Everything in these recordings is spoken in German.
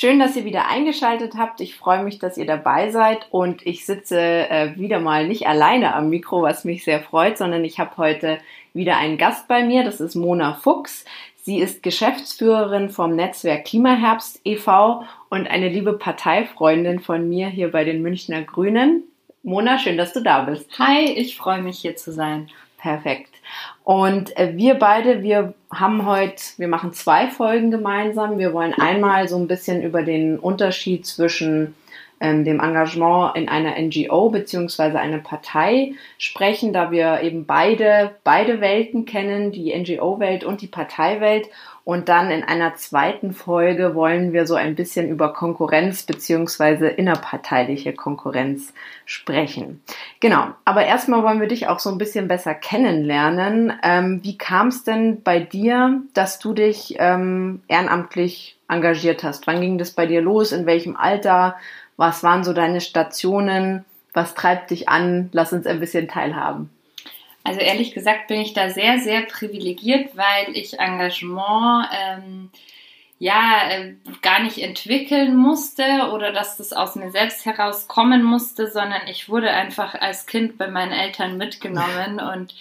Schön, dass ihr wieder eingeschaltet habt. Ich freue mich, dass ihr dabei seid und ich sitze äh, wieder mal nicht alleine am Mikro, was mich sehr freut, sondern ich habe heute wieder einen Gast bei mir. Das ist Mona Fuchs. Sie ist Geschäftsführerin vom Netzwerk Klimaherbst e.V. und eine liebe Parteifreundin von mir hier bei den Münchner Grünen. Mona, schön, dass du da bist. Hi, ich freue mich hier zu sein. Perfekt. Und äh, wir beide, wir haben heute, wir machen zwei Folgen gemeinsam. Wir wollen einmal so ein bisschen über den Unterschied zwischen ähm, dem Engagement in einer NGO beziehungsweise einer Partei sprechen, da wir eben beide, beide Welten kennen, die NGO-Welt und die Parteiwelt. Und dann in einer zweiten Folge wollen wir so ein bisschen über Konkurrenz beziehungsweise innerparteiliche Konkurrenz sprechen. Genau, aber erstmal wollen wir dich auch so ein bisschen besser kennenlernen. Ähm, wie kam es denn bei dir, dass du dich ähm, ehrenamtlich engagiert hast? Wann ging das bei dir los? In welchem Alter? Was waren so deine Stationen? Was treibt dich an? Lass uns ein bisschen teilhaben. Also ehrlich gesagt bin ich da sehr, sehr privilegiert, weil ich Engagement ähm, ja äh, gar nicht entwickeln musste oder dass das aus mir selbst herauskommen musste, sondern ich wurde einfach als Kind bei meinen Eltern mitgenommen und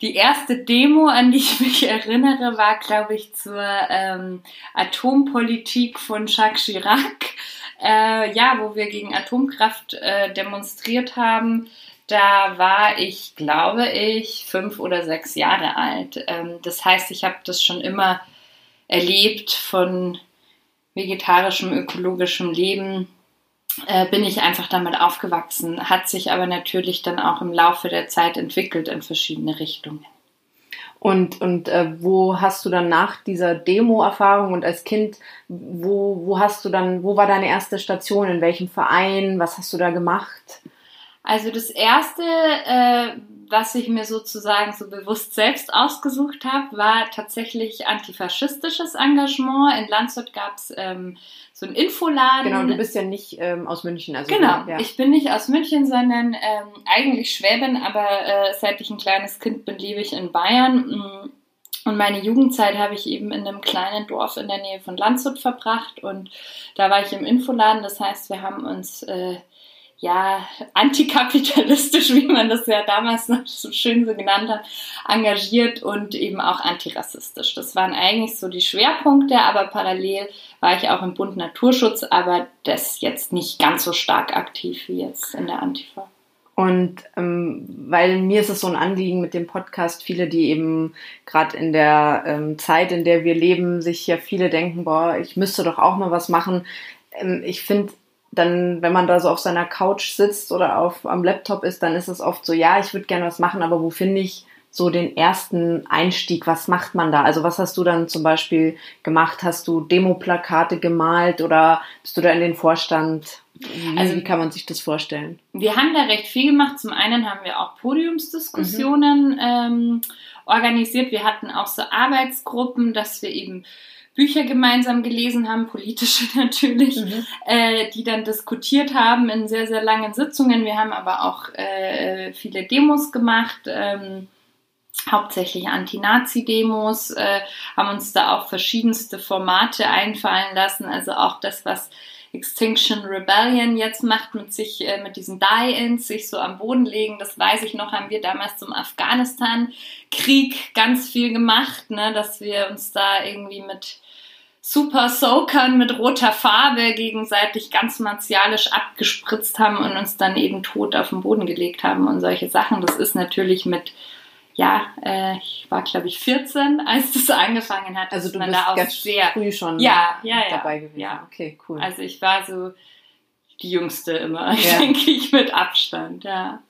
die erste Demo, an die ich mich erinnere, war, glaube ich, zur ähm, Atompolitik von Jacques Chirac äh, ja, wo wir gegen Atomkraft äh, demonstriert haben. Da war ich, glaube ich, fünf oder sechs Jahre alt. Ähm, das heißt, ich habe das schon immer erlebt von vegetarischem, ökologischem Leben. Äh, bin ich einfach damit aufgewachsen, hat sich aber natürlich dann auch im Laufe der Zeit entwickelt in verschiedene Richtungen. Und, und äh, wo hast du dann nach dieser Demo-Erfahrung und als Kind, wo, wo hast du dann, wo war deine erste Station, in welchem Verein, was hast du da gemacht? Also das erste, äh, was ich mir sozusagen so bewusst selbst ausgesucht habe, war tatsächlich antifaschistisches Engagement. In Landshut gab es ähm, so einen Infoladen. Genau, du bist ja nicht ähm, aus München. Also genau, ja. ich bin nicht aus München, sondern ähm, eigentlich Schwäbin, aber äh, seit ich ein kleines Kind bin, lebe ich in Bayern. Mm, und meine Jugendzeit habe ich eben in einem kleinen Dorf in der Nähe von Landshut verbracht und da war ich im Infoladen. Das heißt, wir haben uns äh, ja, antikapitalistisch, wie man das ja damals noch so schön so genannt hat, engagiert und eben auch antirassistisch. Das waren eigentlich so die Schwerpunkte, aber parallel war ich auch im Bund Naturschutz, aber das jetzt nicht ganz so stark aktiv wie jetzt in der Antifa. Und ähm, weil mir ist es so ein Anliegen mit dem Podcast, viele, die eben gerade in der ähm, Zeit, in der wir leben, sich ja viele denken, boah, ich müsste doch auch mal was machen. Ähm, ich finde, dann, wenn man da so auf seiner Couch sitzt oder auf, am Laptop ist, dann ist es oft so, ja, ich würde gerne was machen, aber wo finde ich so den ersten Einstieg? Was macht man da? Also was hast du dann zum Beispiel gemacht? Hast du Demoplakate gemalt oder bist du da in den Vorstand? Also, wie kann man sich das vorstellen? Wir haben da recht viel gemacht. Zum einen haben wir auch Podiumsdiskussionen mhm. ähm, organisiert. Wir hatten auch so Arbeitsgruppen, dass wir eben Bücher gemeinsam gelesen haben, politische natürlich, mhm. äh, die dann diskutiert haben in sehr, sehr langen Sitzungen. Wir haben aber auch äh, viele Demos gemacht. Ähm, hauptsächlich Anti-Nazi-Demos, äh, haben uns da auch verschiedenste Formate einfallen lassen, also auch das, was Extinction Rebellion jetzt macht mit sich, äh, mit diesen Die-Ins, sich so am Boden legen, das weiß ich noch, haben wir damals zum Afghanistan-Krieg ganz viel gemacht, ne, dass wir uns da irgendwie mit Super Soakern mit roter Farbe gegenseitig ganz martialisch abgespritzt haben und uns dann eben tot auf den Boden gelegt haben und solche Sachen. Das ist natürlich mit ja, äh, ich war glaube ich 14, als das angefangen hat. Also du bist da ganz sehr, früh schon ja, ja, ja, dabei gewesen. Ja. Okay, cool. Also ich war so die Jüngste immer, ja. denke ich, mit Abstand, ja.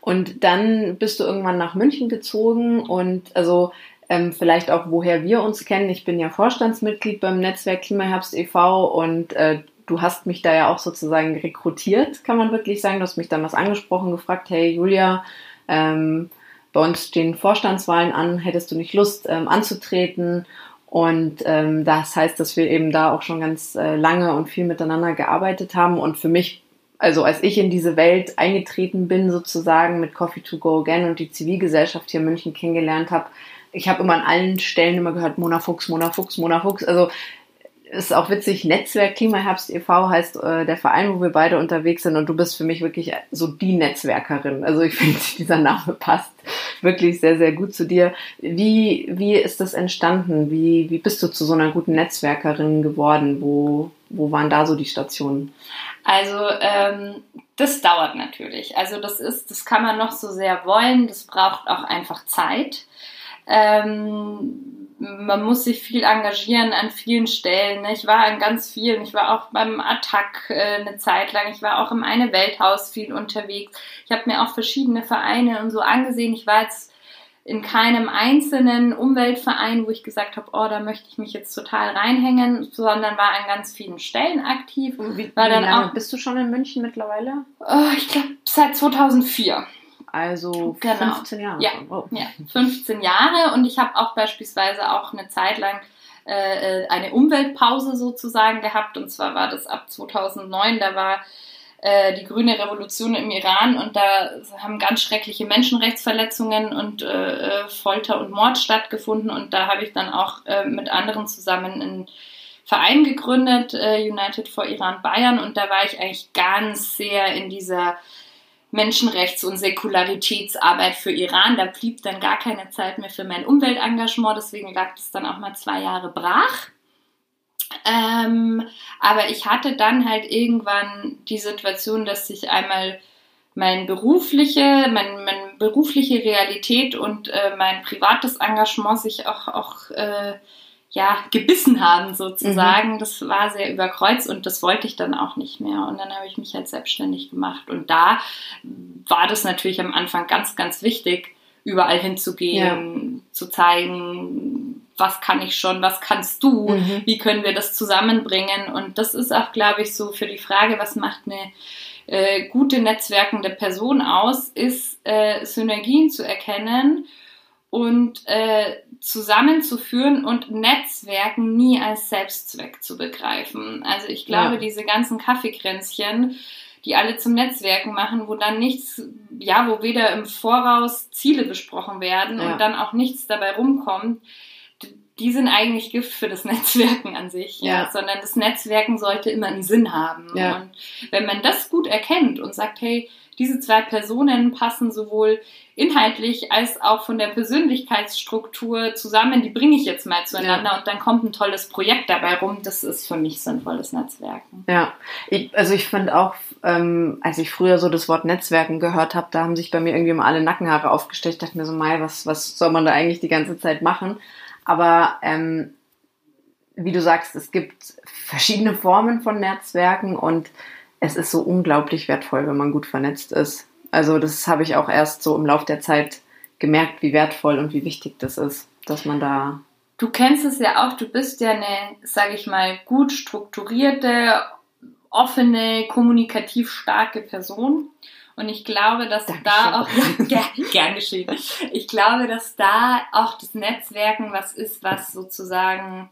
Und dann bist du irgendwann nach München gezogen und also ähm, vielleicht auch, woher wir uns kennen. Ich bin ja Vorstandsmitglied beim Netzwerk Klimaherbst e.V. und äh, du hast mich da ja auch sozusagen rekrutiert, kann man wirklich sagen. Du hast mich damals angesprochen, gefragt, hey Julia, ähm, bei uns stehen Vorstandswahlen an, hättest du nicht Lust ähm, anzutreten? Und ähm, das heißt, dass wir eben da auch schon ganz äh, lange und viel miteinander gearbeitet haben. Und für mich, also als ich in diese Welt eingetreten bin, sozusagen mit Coffee to Go Again und die Zivilgesellschaft hier in München kennengelernt habe, ich habe immer an allen Stellen immer gehört, Mona Fuchs, Mona Fuchs, Mona Fuchs. Also ist auch witzig, Netzwerk Klimaherbst e.V. heißt äh, der Verein, wo wir beide unterwegs sind und du bist für mich wirklich so die Netzwerkerin. Also ich finde, dieser Name passt wirklich sehr, sehr gut zu dir. Wie, wie ist das entstanden? Wie, wie bist du zu so einer guten Netzwerkerin geworden? Wo, wo waren da so die Stationen? Also ähm, das dauert natürlich. Also das ist, das kann man noch so sehr wollen. Das braucht auch einfach Zeit. Ähm, man muss sich viel engagieren an vielen Stellen. Ne? Ich war an ganz vielen. Ich war auch beim Attack äh, eine Zeit lang. Ich war auch im Eine Welthaus viel unterwegs. Ich habe mir auch verschiedene Vereine und so angesehen. Ich war jetzt in keinem einzelnen Umweltverein, wo ich gesagt habe, oh, da möchte ich mich jetzt total reinhängen, sondern war an ganz vielen Stellen aktiv. Wie, war wie dann lange auch, bist du schon in München mittlerweile? Oh, ich glaube seit 2004. Also genau. 15 Jahre. Ja, oh. ja 15 Jahre. Und ich habe auch beispielsweise auch eine Zeit lang äh, eine Umweltpause sozusagen gehabt. Und zwar war das ab 2009, da war äh, die grüne Revolution im Iran und da haben ganz schreckliche Menschenrechtsverletzungen und äh, äh, Folter und Mord stattgefunden. Und da habe ich dann auch äh, mit anderen zusammen einen Verein gegründet, United for Iran Bayern. Und da war ich eigentlich ganz sehr in dieser Menschenrechts- und Säkularitätsarbeit für Iran. Da blieb dann gar keine Zeit mehr für mein Umweltengagement, deswegen lag das dann auch mal zwei Jahre brach. Ähm, aber ich hatte dann halt irgendwann die Situation, dass sich einmal mein berufliche, mein, meine berufliche Realität und äh, mein privates Engagement sich auch, auch äh, ja, gebissen haben sozusagen. Mhm. Das war sehr überkreuzt und das wollte ich dann auch nicht mehr. Und dann habe ich mich halt selbstständig gemacht. Und da war das natürlich am Anfang ganz, ganz wichtig, überall hinzugehen, ja. zu zeigen, was kann ich schon, was kannst du, mhm. wie können wir das zusammenbringen. Und das ist auch, glaube ich, so für die Frage, was macht eine äh, gute netzwerkende Person aus, ist äh, Synergien zu erkennen und äh, zusammenzuführen und Netzwerken nie als Selbstzweck zu begreifen. Also ich glaube, ja. diese ganzen Kaffeekränzchen, die alle zum Netzwerken machen, wo dann nichts, ja, wo weder im Voraus Ziele besprochen werden ja. und dann auch nichts dabei rumkommt, die sind eigentlich Gift für das Netzwerken an sich, ja. ja. sondern das Netzwerken sollte immer einen Sinn haben. Ja. Und wenn man das gut erkennt und sagt, hey, diese zwei Personen passen sowohl inhaltlich als auch von der Persönlichkeitsstruktur zusammen, die bringe ich jetzt mal zueinander ja. und dann kommt ein tolles Projekt dabei rum. Das ist für mich sinnvolles Netzwerken. Ja, ich, also ich finde auch, ähm, als ich früher so das Wort Netzwerken gehört habe, da haben sich bei mir irgendwie mal alle Nackenhaare aufgestellt. Ich dachte mir so, Mai, was, was soll man da eigentlich die ganze Zeit machen? Aber ähm, wie du sagst, es gibt verschiedene Formen von Netzwerken und es ist so unglaublich wertvoll, wenn man gut vernetzt ist. Also das habe ich auch erst so im Laufe der Zeit gemerkt, wie wertvoll und wie wichtig das ist, dass man da. Du kennst es ja auch, du bist ja eine, sage ich mal, gut strukturierte, offene, kommunikativ starke Person. Und ich glaube, dass Dankeschön. da auch, ja, gern geschehen. Ich glaube, dass da auch das Netzwerken was ist, was sozusagen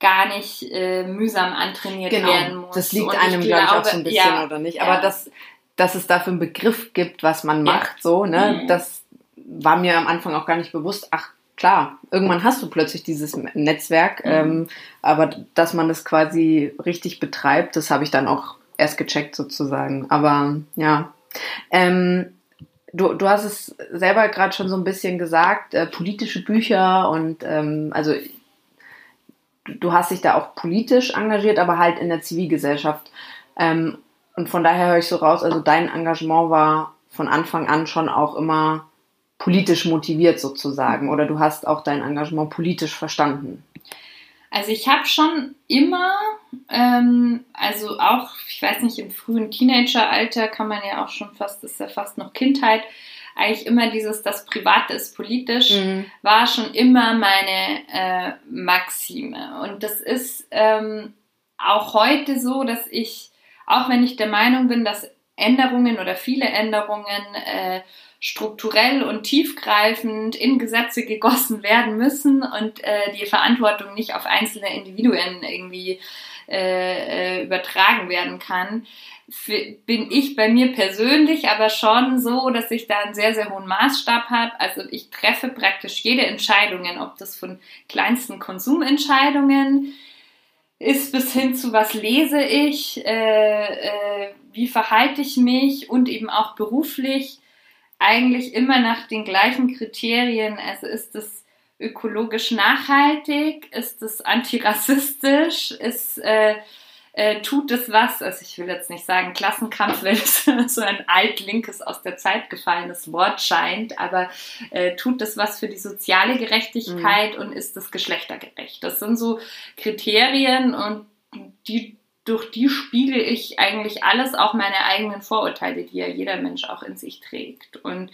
gar nicht äh, mühsam antrainiert genau. werden muss. Das liegt einem, glaube ich, auch so ein bisschen, ja, oder nicht? Aber ja. das, dass es dafür einen Begriff gibt, was man macht, ja. so, ne, mhm. das war mir am Anfang auch gar nicht bewusst. Ach, klar, irgendwann hast du plötzlich dieses Netzwerk, mhm. ähm, aber dass man das quasi richtig betreibt, das habe ich dann auch erst gecheckt sozusagen. Aber ja, ähm, du, du hast es selber gerade schon so ein bisschen gesagt, äh, politische Bücher und ähm, also du hast dich da auch politisch engagiert, aber halt in der Zivilgesellschaft. Ähm, und von daher höre ich so raus, also dein Engagement war von Anfang an schon auch immer politisch motiviert sozusagen oder du hast auch dein Engagement politisch verstanden? Also ich habe schon immer, ähm, also auch, ich weiß nicht, im frühen Teenageralter kann man ja auch schon fast, ist ja fast noch Kindheit, eigentlich immer dieses, das Private ist politisch, mhm. war schon immer meine äh, Maxime. Und das ist ähm, auch heute so, dass ich, auch wenn ich der Meinung bin, dass Änderungen oder viele Änderungen äh, strukturell und tiefgreifend in Gesetze gegossen werden müssen und äh, die Verantwortung nicht auf einzelne Individuen irgendwie äh, äh übertragen werden kann, bin ich bei mir persönlich aber schon so, dass ich da einen sehr, sehr hohen Maßstab habe. Also ich treffe praktisch jede Entscheidung, ob das von kleinsten Konsumentscheidungen ist bis hin zu was lese ich, äh, äh, wie verhalte ich mich und eben auch beruflich eigentlich immer nach den gleichen Kriterien. Also ist es ökologisch nachhaltig, ist es antirassistisch, ist äh, äh, tut es was, also ich will jetzt nicht sagen Klassenkampf, weil es so ein altlinkes aus der Zeit gefallenes Wort scheint, aber äh, tut es was für die soziale Gerechtigkeit mhm. und ist es geschlechtergerecht? Das sind so Kriterien und die durch die spiegel ich eigentlich alles, auch meine eigenen Vorurteile, die ja jeder Mensch auch in sich trägt. Und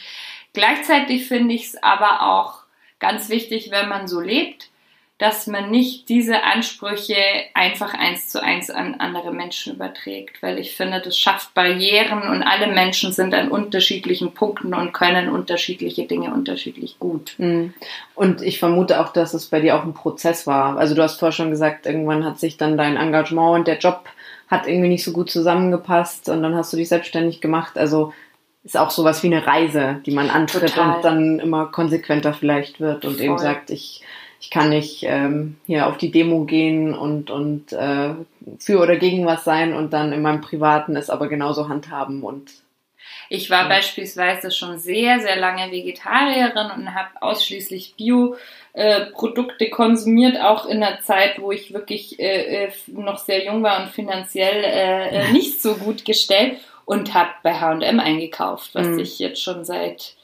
gleichzeitig finde ich es aber auch ganz wichtig, wenn man so lebt, dass man nicht diese Ansprüche einfach eins zu eins an andere Menschen überträgt, weil ich finde, das schafft Barrieren und alle Menschen sind an unterschiedlichen Punkten und können unterschiedliche Dinge unterschiedlich gut. Mhm. Und ich vermute auch, dass es bei dir auch ein Prozess war. Also du hast vorher schon gesagt, irgendwann hat sich dann dein Engagement und der Job hat irgendwie nicht so gut zusammengepasst und dann hast du dich selbstständig gemacht. Also ist auch sowas wie eine Reise, die man antritt Total. und dann immer konsequenter vielleicht wird und Voll. eben sagt, ich ich kann nicht ähm, hier auf die Demo gehen und, und äh, für oder gegen was sein und dann in meinem Privaten es aber genauso handhaben und ich war ja. beispielsweise schon sehr, sehr lange Vegetarierin und habe ausschließlich Bio-Produkte äh, konsumiert, auch in der Zeit, wo ich wirklich äh, äh noch sehr jung war und finanziell äh, äh nicht so gut gestellt und habe bei H&M eingekauft, was mhm. ich jetzt schon seit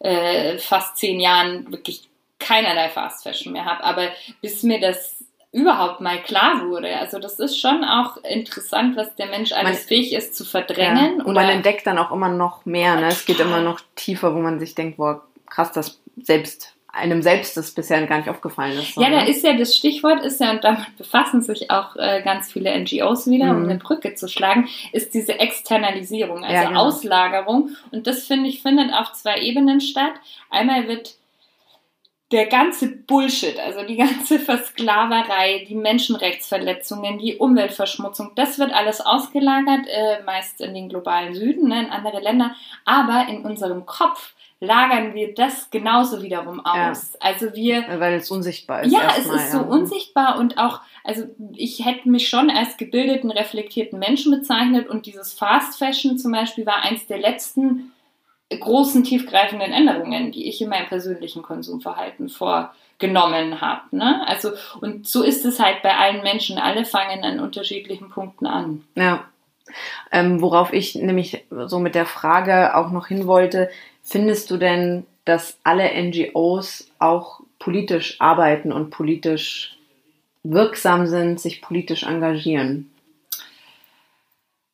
äh, fast zehn Jahren wirklich keinerlei Fast Fashion mehr habe. Aber bis mir das überhaupt mal klar wurde. Also das ist schon auch interessant, was der Mensch alles man, fähig ist zu verdrängen. Ja, und man entdeckt dann auch immer noch mehr. Ne? Es geht immer noch tiefer, wo man sich denkt, boah, krass, das selbst einem selbst das bisher gar nicht aufgefallen ist. So, ja, da ist ja das Stichwort, ist ja, und damit befassen sich auch äh, ganz viele NGOs wieder, mhm. um eine Brücke zu schlagen, ist diese Externalisierung, also ja, genau. Auslagerung. Und das, finde ich, findet auf zwei Ebenen statt. Einmal wird der ganze Bullshit, also die ganze Versklaverei, die Menschenrechtsverletzungen, die Umweltverschmutzung, das wird alles ausgelagert, äh, meist in den globalen Süden, ne, in andere Länder, aber in unserem Kopf lagern wir das genauso wiederum aus. Ja. Also wir, weil es unsichtbar ist. Ja, es mal, ist ja. so unsichtbar und auch, also ich hätte mich schon als gebildeten, reflektierten Menschen bezeichnet und dieses Fast Fashion zum Beispiel war eins der letzten großen, tiefgreifenden Änderungen, die ich in meinem persönlichen Konsumverhalten vorgenommen habe. Ne? Also, und so ist es halt bei allen Menschen. Alle fangen an unterschiedlichen Punkten an. Ja. Ähm, worauf ich nämlich so mit der Frage auch noch hin wollte, findest du denn, dass alle NGOs auch politisch arbeiten und politisch wirksam sind, sich politisch engagieren?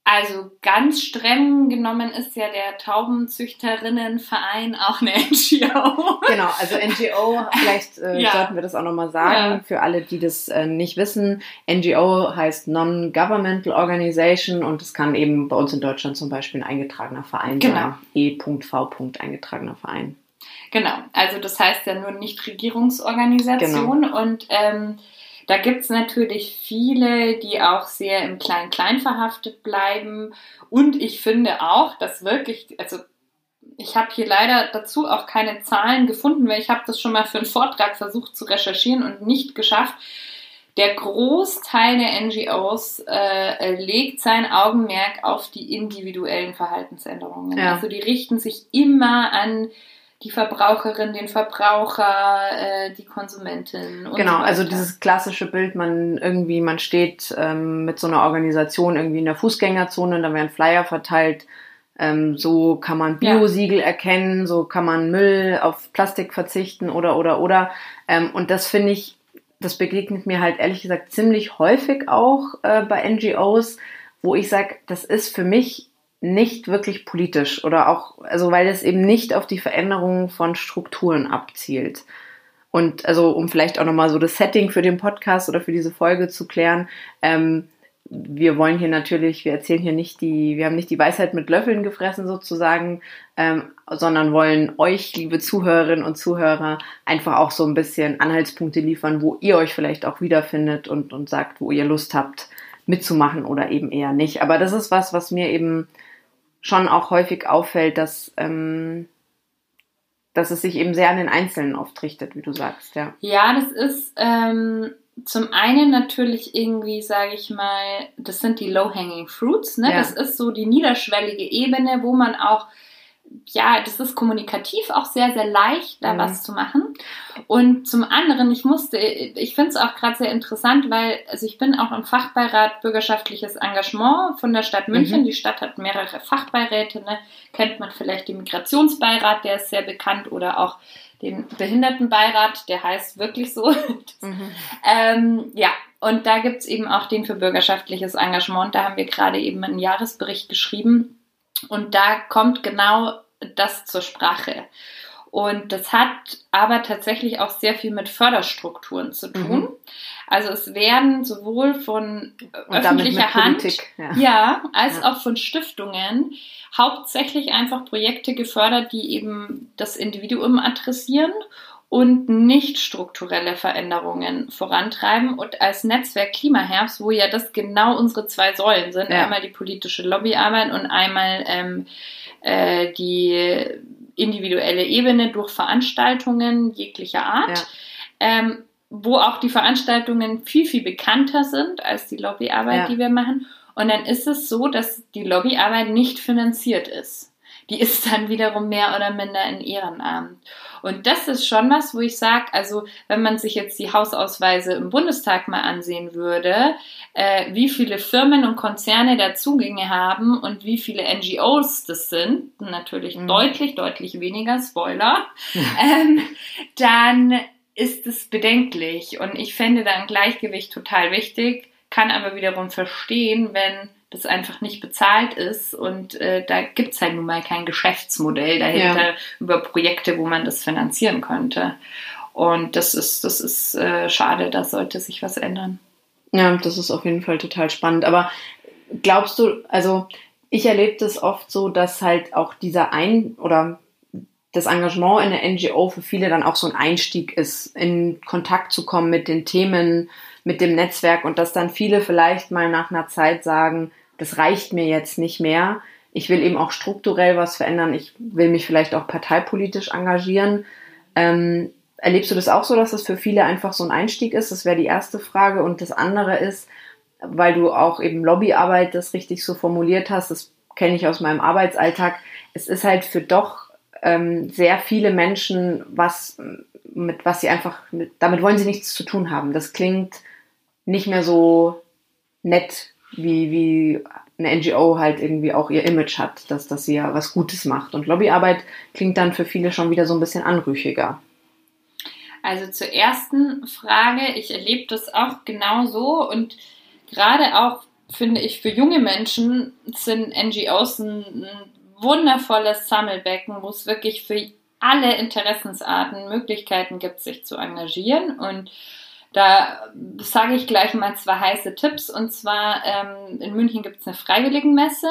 Also ganz streng genommen ist ja der Taubenzüchterinnenverein auch eine NGO. Genau, also NGO, vielleicht äh, ja. sollten wir das auch nochmal sagen, ja. für alle, die das äh, nicht wissen. NGO heißt Non-Governmental Organization und es kann eben bei uns in Deutschland zum Beispiel ein eingetragener Verein genau. sein. E.V. eingetragener Verein. Genau, also das heißt ja nur Nichtregierungsorganisation genau. und ähm, Da gibt es natürlich viele, die auch sehr im Klein-Klein verhaftet bleiben. Und ich finde auch, dass wirklich, also ich habe hier leider dazu auch keine Zahlen gefunden, weil ich habe das schon mal für einen Vortrag versucht zu recherchieren und nicht geschafft. Der Großteil der NGOs äh, legt sein Augenmerk auf die individuellen Verhaltensänderungen. Ja. Also die richten sich immer an die Verbraucherin, den Verbraucher, äh, die Konsumentin. genau, so also dieses klassische Bild, man irgendwie, man steht ähm, mit so einer Organisation irgendwie in der Fußgängerzone, da werden Flyer verteilt. Ähm, so kann man Biosiegel ja. erkennen, so kann man Müll auf Plastik verzichten oder oder oder. Ähm, und das finde ich, das begegnet mir halt ehrlich gesagt ziemlich häufig auch äh, bei NGOs, wo ich sage, das ist für mich nicht wirklich politisch oder auch, also weil es eben nicht auf die Veränderung von Strukturen abzielt. Und also um vielleicht auch nochmal so das Setting für den Podcast oder für diese Folge zu klären, ähm, wir wollen hier natürlich, wir erzählen hier nicht die, wir haben nicht die Weisheit mit Löffeln gefressen sozusagen, ähm, sondern wollen euch, liebe Zuhörerinnen und Zuhörer, einfach auch so ein bisschen Anhaltspunkte liefern, wo ihr euch vielleicht auch wiederfindet und, und sagt, wo ihr Lust habt mitzumachen oder eben eher nicht. Aber das ist was, was mir eben schon auch häufig auffällt, dass, ähm, dass es sich eben sehr an den Einzelnen oft richtet, wie du sagst, ja. Ja, das ist ähm, zum einen natürlich irgendwie, sage ich mal, das sind die Low-Hanging Fruits, ne? Ja. Das ist so die niederschwellige Ebene, wo man auch ja, das ist kommunikativ auch sehr, sehr leicht, da mhm. was zu machen. Und zum anderen, ich musste, ich finde es auch gerade sehr interessant, weil, also ich bin auch im Fachbeirat Bürgerschaftliches Engagement von der Stadt München. Mhm. Die Stadt hat mehrere Fachbeiräte, ne? kennt man vielleicht den Migrationsbeirat, der ist sehr bekannt, oder auch den Behindertenbeirat, der heißt wirklich so. Mhm. ähm, ja, und da gibt es eben auch den für bürgerschaftliches Engagement. Da haben wir gerade eben einen Jahresbericht geschrieben und da kommt genau das zur Sprache. Und das hat aber tatsächlich auch sehr viel mit Förderstrukturen zu tun. Mhm. Also es werden sowohl von Und öffentlicher Hand, ja. ja. als ja. auch von Stiftungen hauptsächlich einfach Projekte gefördert, die eben das Individuum adressieren und nicht strukturelle Veränderungen vorantreiben. Und als Netzwerk Klimaherbst, wo ja das genau unsere zwei Säulen sind, ja. einmal die politische Lobbyarbeit und einmal ähm, äh, die individuelle Ebene durch Veranstaltungen jeglicher Art. Ja. Ähm, wo auch die Veranstaltungen viel, viel bekannter sind als die Lobbyarbeit, ja. die wir machen. Und dann ist es so, dass die Lobbyarbeit nicht finanziert ist die ist dann wiederum mehr oder minder in Ehrenamt. Und das ist schon was, wo ich sage, also wenn man sich jetzt die Hausausweise im Bundestag mal ansehen würde, äh, wie viele Firmen und Konzerne da Zugänge haben und wie viele NGOs das sind, natürlich mhm. deutlich, deutlich weniger, Spoiler, ähm, dann ist es bedenklich. Und ich fände da ein Gleichgewicht total wichtig, kann aber wiederum verstehen, wenn das einfach nicht bezahlt ist und äh, da gibt es halt nun mal kein Geschäftsmodell dahinter ja. über Projekte, wo man das finanzieren könnte. Und das ist, das ist äh, schade, da sollte sich was ändern. Ja, das ist auf jeden Fall total spannend. Aber glaubst du, also ich erlebe das oft so, dass halt auch dieser Ein- oder das Engagement in der NGO für viele dann auch so ein Einstieg ist, in Kontakt zu kommen mit den Themen, mit dem Netzwerk und dass dann viele vielleicht mal nach einer Zeit sagen, das reicht mir jetzt nicht mehr. Ich will eben auch strukturell was verändern. Ich will mich vielleicht auch parteipolitisch engagieren. Ähm, erlebst du das auch so, dass das für viele einfach so ein Einstieg ist? Das wäre die erste Frage. Und das andere ist, weil du auch eben Lobbyarbeit das richtig so formuliert hast, das kenne ich aus meinem Arbeitsalltag. Es ist halt für doch ähm, sehr viele Menschen was, mit was sie einfach, mit, damit wollen sie nichts zu tun haben. Das klingt nicht mehr so nett, wie, wie eine NGO halt irgendwie auch ihr Image hat, dass, dass sie ja was Gutes macht. Und Lobbyarbeit klingt dann für viele schon wieder so ein bisschen anrüchiger. Also zur ersten Frage, ich erlebe das auch genau so und gerade auch finde ich für junge Menschen sind NGOs ein, ein wundervolles Sammelbecken, wo es wirklich für alle Interessensarten Möglichkeiten gibt, sich zu engagieren und da sage ich gleich mal zwei heiße Tipps. Und zwar ähm, in München gibt es eine Freiwilligenmesse.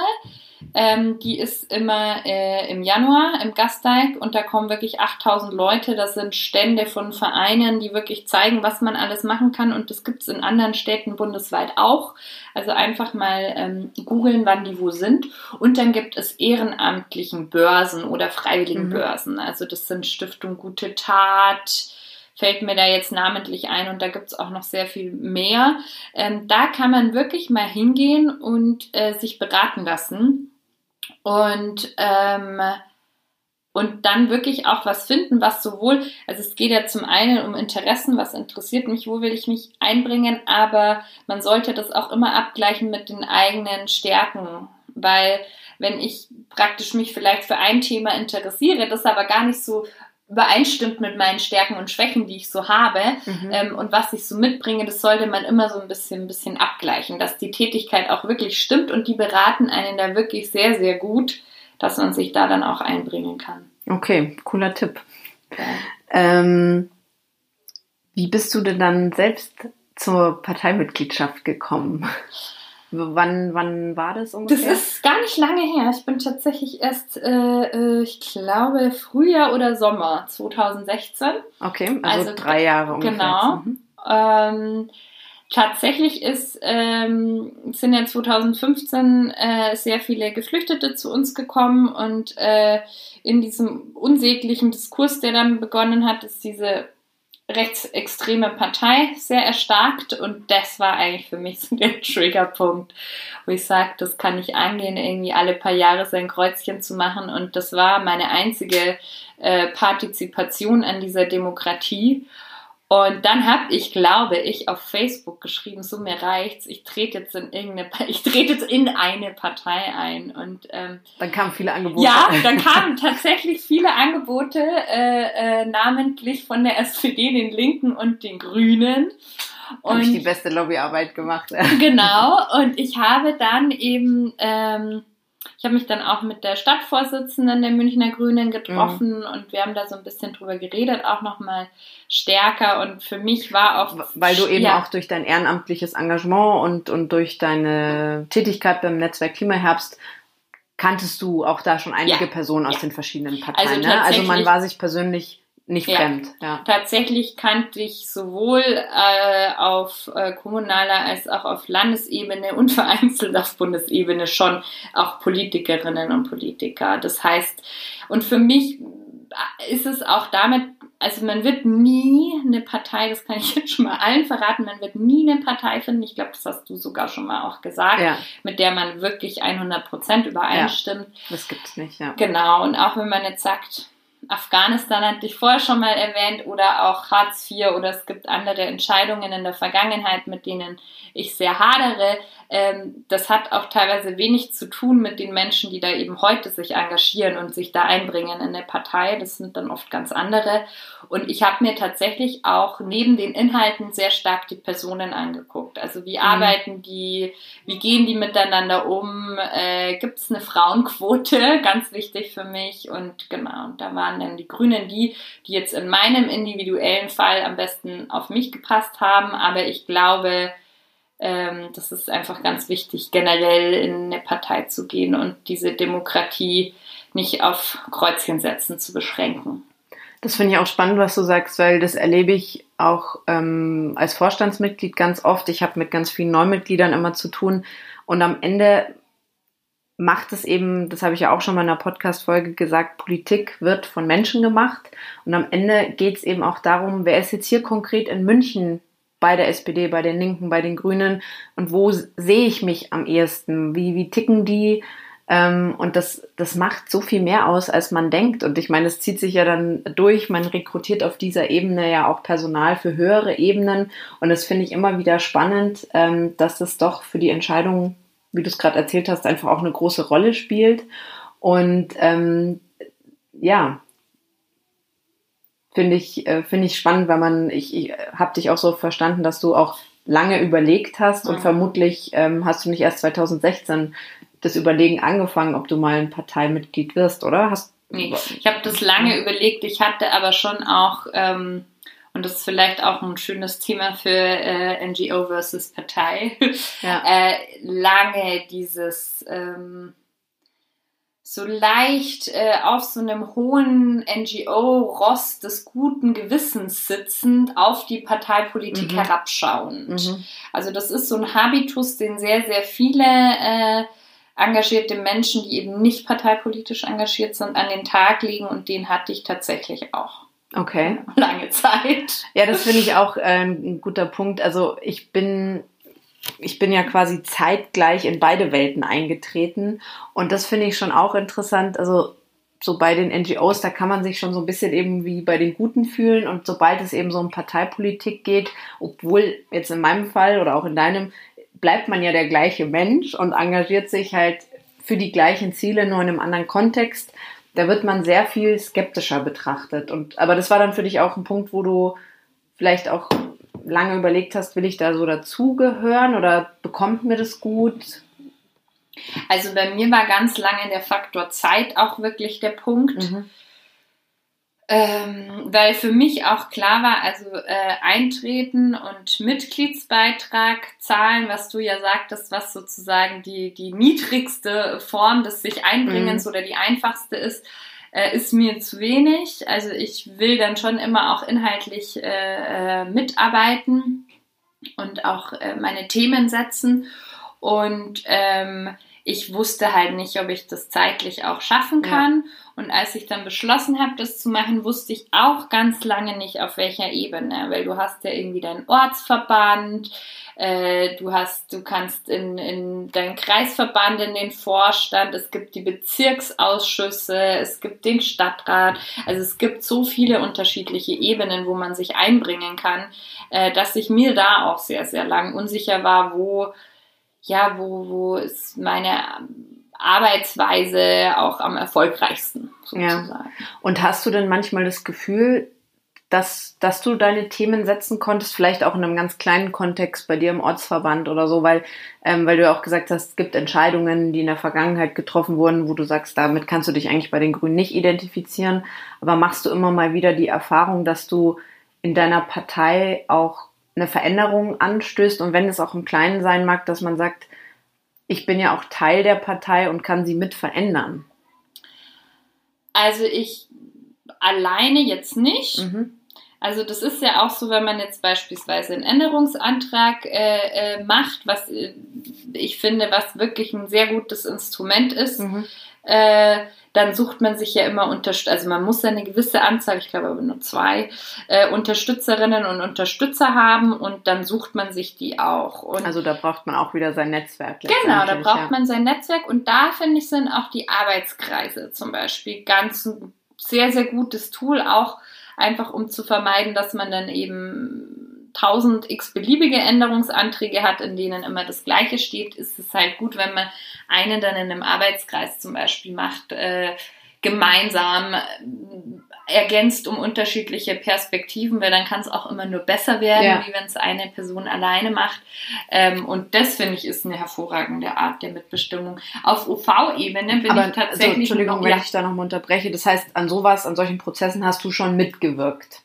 Ähm, die ist immer äh, im Januar im Gasteig und da kommen wirklich 8000 Leute. Das sind Stände von Vereinen, die wirklich zeigen, was man alles machen kann. Und das gibt es in anderen Städten bundesweit auch. Also einfach mal ähm, googeln, wann die wo sind. Und dann gibt es ehrenamtlichen Börsen oder freiwilligen mhm. Börsen. Also das sind Stiftung Gute Tat, fällt mir da jetzt namentlich ein und da gibt es auch noch sehr viel mehr. Ähm, da kann man wirklich mal hingehen und äh, sich beraten lassen und ähm, und dann wirklich auch was finden, was sowohl, also es geht ja zum einen um Interessen, was interessiert mich, wo will ich mich einbringen, aber man sollte das auch immer abgleichen mit den eigenen Stärken, weil wenn ich praktisch mich vielleicht für ein Thema interessiere, das aber gar nicht so übereinstimmt mit meinen Stärken und Schwächen, die ich so habe mhm. ähm, und was ich so mitbringe, das sollte man immer so ein bisschen, ein bisschen abgleichen, dass die Tätigkeit auch wirklich stimmt und die beraten einen da wirklich sehr, sehr gut, dass man sich da dann auch einbringen kann. Okay, cooler Tipp. Ähm, wie bist du denn dann selbst zur Parteimitgliedschaft gekommen? Wann, wann war das ungefähr? Das ist gar nicht lange her. Ich bin tatsächlich erst, äh, äh ich glaube, Frühjahr oder Sommer 2016. Okay, also, also drei Jahre ungefähr. Genau. Mhm. Ähm, tatsächlich ist, ähm, sind ja 2015 äh, sehr viele Geflüchtete zu uns gekommen und äh, in diesem unsäglichen Diskurs, der dann begonnen hat, ist diese rechtsextreme Partei sehr erstarkt und das war eigentlich für mich so der Triggerpunkt, wo ich sage, das kann ich angehen, irgendwie alle paar Jahre sein Kreuzchen zu machen und das war meine einzige äh, Partizipation an dieser Demokratie und dann habe ich, glaube ich, auf Facebook geschrieben, so mir reicht's, ich trete jetzt in irgendeine, ich trete jetzt in eine Partei ein. Und ähm, dann kamen viele Angebote. Ja, dann kamen tatsächlich viele Angebote, äh, äh, namentlich von der SPD, den Linken und den Grünen. Und ich die beste Lobbyarbeit gemacht. genau. Und ich habe dann eben ähm, ich habe mich dann auch mit der Stadtvorsitzenden der Münchner Grünen getroffen mhm. und wir haben da so ein bisschen drüber geredet, auch nochmal stärker. Und für mich war auch. Weil du eben ja. auch durch dein ehrenamtliches Engagement und, und durch deine Tätigkeit beim Netzwerk Klimaherbst kanntest du auch da schon einige ja. Personen aus ja. den verschiedenen Parteien. Also, ne? also man war sich persönlich nicht ja. fremd. Ja. Tatsächlich kannte ich sowohl äh, auf äh, kommunaler als auch auf Landesebene und vereinzelt auf Bundesebene schon auch Politikerinnen und Politiker. Das heißt, und für mich ist es auch damit, also man wird nie eine Partei, das kann ich jetzt schon mal allen verraten, man wird nie eine Partei finden, ich glaube, das hast du sogar schon mal auch gesagt, ja. mit der man wirklich 100 Prozent übereinstimmt. Ja, das gibt's nicht, ja. Genau, und auch wenn man jetzt sagt, Afghanistan hatte ich vorher schon mal erwähnt oder auch Hartz IV oder es gibt andere Entscheidungen in der Vergangenheit, mit denen ich sehr hadere. Ähm, das hat auch teilweise wenig zu tun mit den Menschen, die da eben heute sich engagieren und sich da einbringen in der Partei. Das sind dann oft ganz andere. Und ich habe mir tatsächlich auch neben den Inhalten sehr stark die Personen angeguckt. Also wie mhm. arbeiten die, wie gehen die miteinander um, äh, gibt es eine Frauenquote, ganz wichtig für mich. Und genau, da waren dann die Grünen die, die jetzt in meinem individuellen Fall am besten auf mich gepasst haben. Aber ich glaube, ähm, das ist einfach ganz wichtig, generell in eine Partei zu gehen und diese Demokratie nicht auf Kreuzchen setzen zu beschränken. Das finde ich auch spannend, was du sagst, weil das erlebe ich auch ähm, als Vorstandsmitglied ganz oft. Ich habe mit ganz vielen Neumitgliedern immer zu tun und am Ende macht es eben, das habe ich ja auch schon mal in einer Podcast-Folge gesagt, Politik wird von Menschen gemacht und am Ende geht es eben auch darum, wer ist jetzt hier konkret in München bei der SPD, bei den Linken, bei den Grünen und wo sehe ich mich am ehesten? Wie, wie ticken die? Ähm, und das, das macht so viel mehr aus, als man denkt. Und ich meine, es zieht sich ja dann durch. Man rekrutiert auf dieser Ebene ja auch Personal für höhere Ebenen. Und das finde ich immer wieder spannend, ähm, dass das doch für die Entscheidung, wie du es gerade erzählt hast, einfach auch eine große Rolle spielt. Und ähm, ja, finde ich, äh, finde ich spannend, weil man, ich, ich habe dich auch so verstanden, dass du auch lange überlegt hast und vermutlich ähm, hast du nicht erst 2016 das Überlegen angefangen, ob du mal ein Parteimitglied wirst, oder? Hast, nee, ich habe das lange überlegt. Ich hatte aber schon auch, ähm, und das ist vielleicht auch ein schönes Thema für äh, NGO versus Partei, ja. äh, lange dieses ähm, so leicht äh, auf so einem hohen NGO-Rost des guten Gewissens sitzend auf die Parteipolitik mhm. herabschauend. Mhm. Also das ist so ein Habitus, den sehr, sehr viele äh, engagierte Menschen, die eben nicht parteipolitisch engagiert sind, an den Tag legen und den hatte ich tatsächlich auch. Okay. Lange Zeit. Ja, das finde ich auch äh, ein guter Punkt. Also ich bin ich bin ja quasi zeitgleich in beide Welten eingetreten. Und das finde ich schon auch interessant. Also so bei den NGOs, da kann man sich schon so ein bisschen eben wie bei den Guten fühlen. Und sobald es eben so um Parteipolitik geht, obwohl jetzt in meinem Fall oder auch in deinem, bleibt man ja der gleiche Mensch und engagiert sich halt für die gleichen Ziele, nur in einem anderen Kontext. Da wird man sehr viel skeptischer betrachtet. Und, aber das war dann für dich auch ein Punkt, wo du vielleicht auch lange überlegt hast, will ich da so dazugehören oder bekommt mir das gut? Also bei mir war ganz lange der Faktor Zeit auch wirklich der Punkt. Mhm. Ähm, weil für mich auch klar war, also äh, Eintreten und Mitgliedsbeitrag zahlen, was du ja sagtest, was sozusagen die, die niedrigste Form des sich Einbringens mhm. oder die einfachste ist, äh, ist mir zu wenig. Also ich will dann schon immer auch inhaltlich äh, äh, mitarbeiten und auch äh, meine Themen setzen. Und ähm, ich wusste halt nicht, ob ich das zeitlich auch schaffen kann. Ja. Und als ich dann beschlossen habe, das zu machen, wusste ich auch ganz lange nicht, auf welcher Ebene, weil du hast ja irgendwie deinen Ortsverband, äh, du hast, du kannst in, in deinen Kreisverband, in den Vorstand, es gibt die Bezirksausschüsse, es gibt den Stadtrat, also es gibt so viele unterschiedliche Ebenen, wo man sich einbringen kann, äh, dass ich mir da auch sehr, sehr lang unsicher war, wo ja, wo, wo ist meine Arbeitsweise auch am erfolgreichsten sozusagen. Ja. Und hast du denn manchmal das Gefühl, dass, dass du deine Themen setzen konntest, vielleicht auch in einem ganz kleinen Kontext bei dir im Ortsverband oder so, weil, ähm, weil du ja auch gesagt hast, es gibt Entscheidungen, die in der Vergangenheit getroffen wurden, wo du sagst, damit kannst du dich eigentlich bei den Grünen nicht identifizieren. Aber machst du immer mal wieder die Erfahrung, dass du in deiner Partei auch eine Veränderung anstößt und wenn es auch im Kleinen sein mag, dass man sagt, ich bin ja auch Teil der Partei und kann sie mit verändern. Also ich alleine jetzt nicht. Mhm. Also das ist ja auch so, wenn man jetzt beispielsweise einen Änderungsantrag äh, äh, macht, was äh, ich finde, was wirklich ein sehr gutes Instrument ist. Mhm. Dann sucht man sich ja immer Unterstützer, also man muss ja eine gewisse Anzahl, ich glaube aber nur zwei, äh, Unterstützerinnen und Unterstützer haben und dann sucht man sich die auch. Und also da braucht man auch wieder sein Netzwerk. Genau, da braucht ja. man sein Netzwerk und da finde ich sind auch die Arbeitskreise zum Beispiel ganz ein sehr, sehr gutes Tool, auch einfach um zu vermeiden, dass man dann eben 1000 x beliebige Änderungsanträge hat, in denen immer das Gleiche steht, ist es halt gut, wenn man einen dann in einem Arbeitskreis zum Beispiel macht, äh, gemeinsam äh, ergänzt um unterschiedliche Perspektiven, weil dann kann es auch immer nur besser werden, ja. wie wenn es eine Person alleine macht. Ähm, und das finde ich ist eine hervorragende Art der Mitbestimmung. Auf UV-Ebene bin Aber, ich tatsächlich. Also, Entschuldigung, noch, wenn ja. ich da nochmal unterbreche. Das heißt, an sowas, an solchen Prozessen hast du schon mitgewirkt.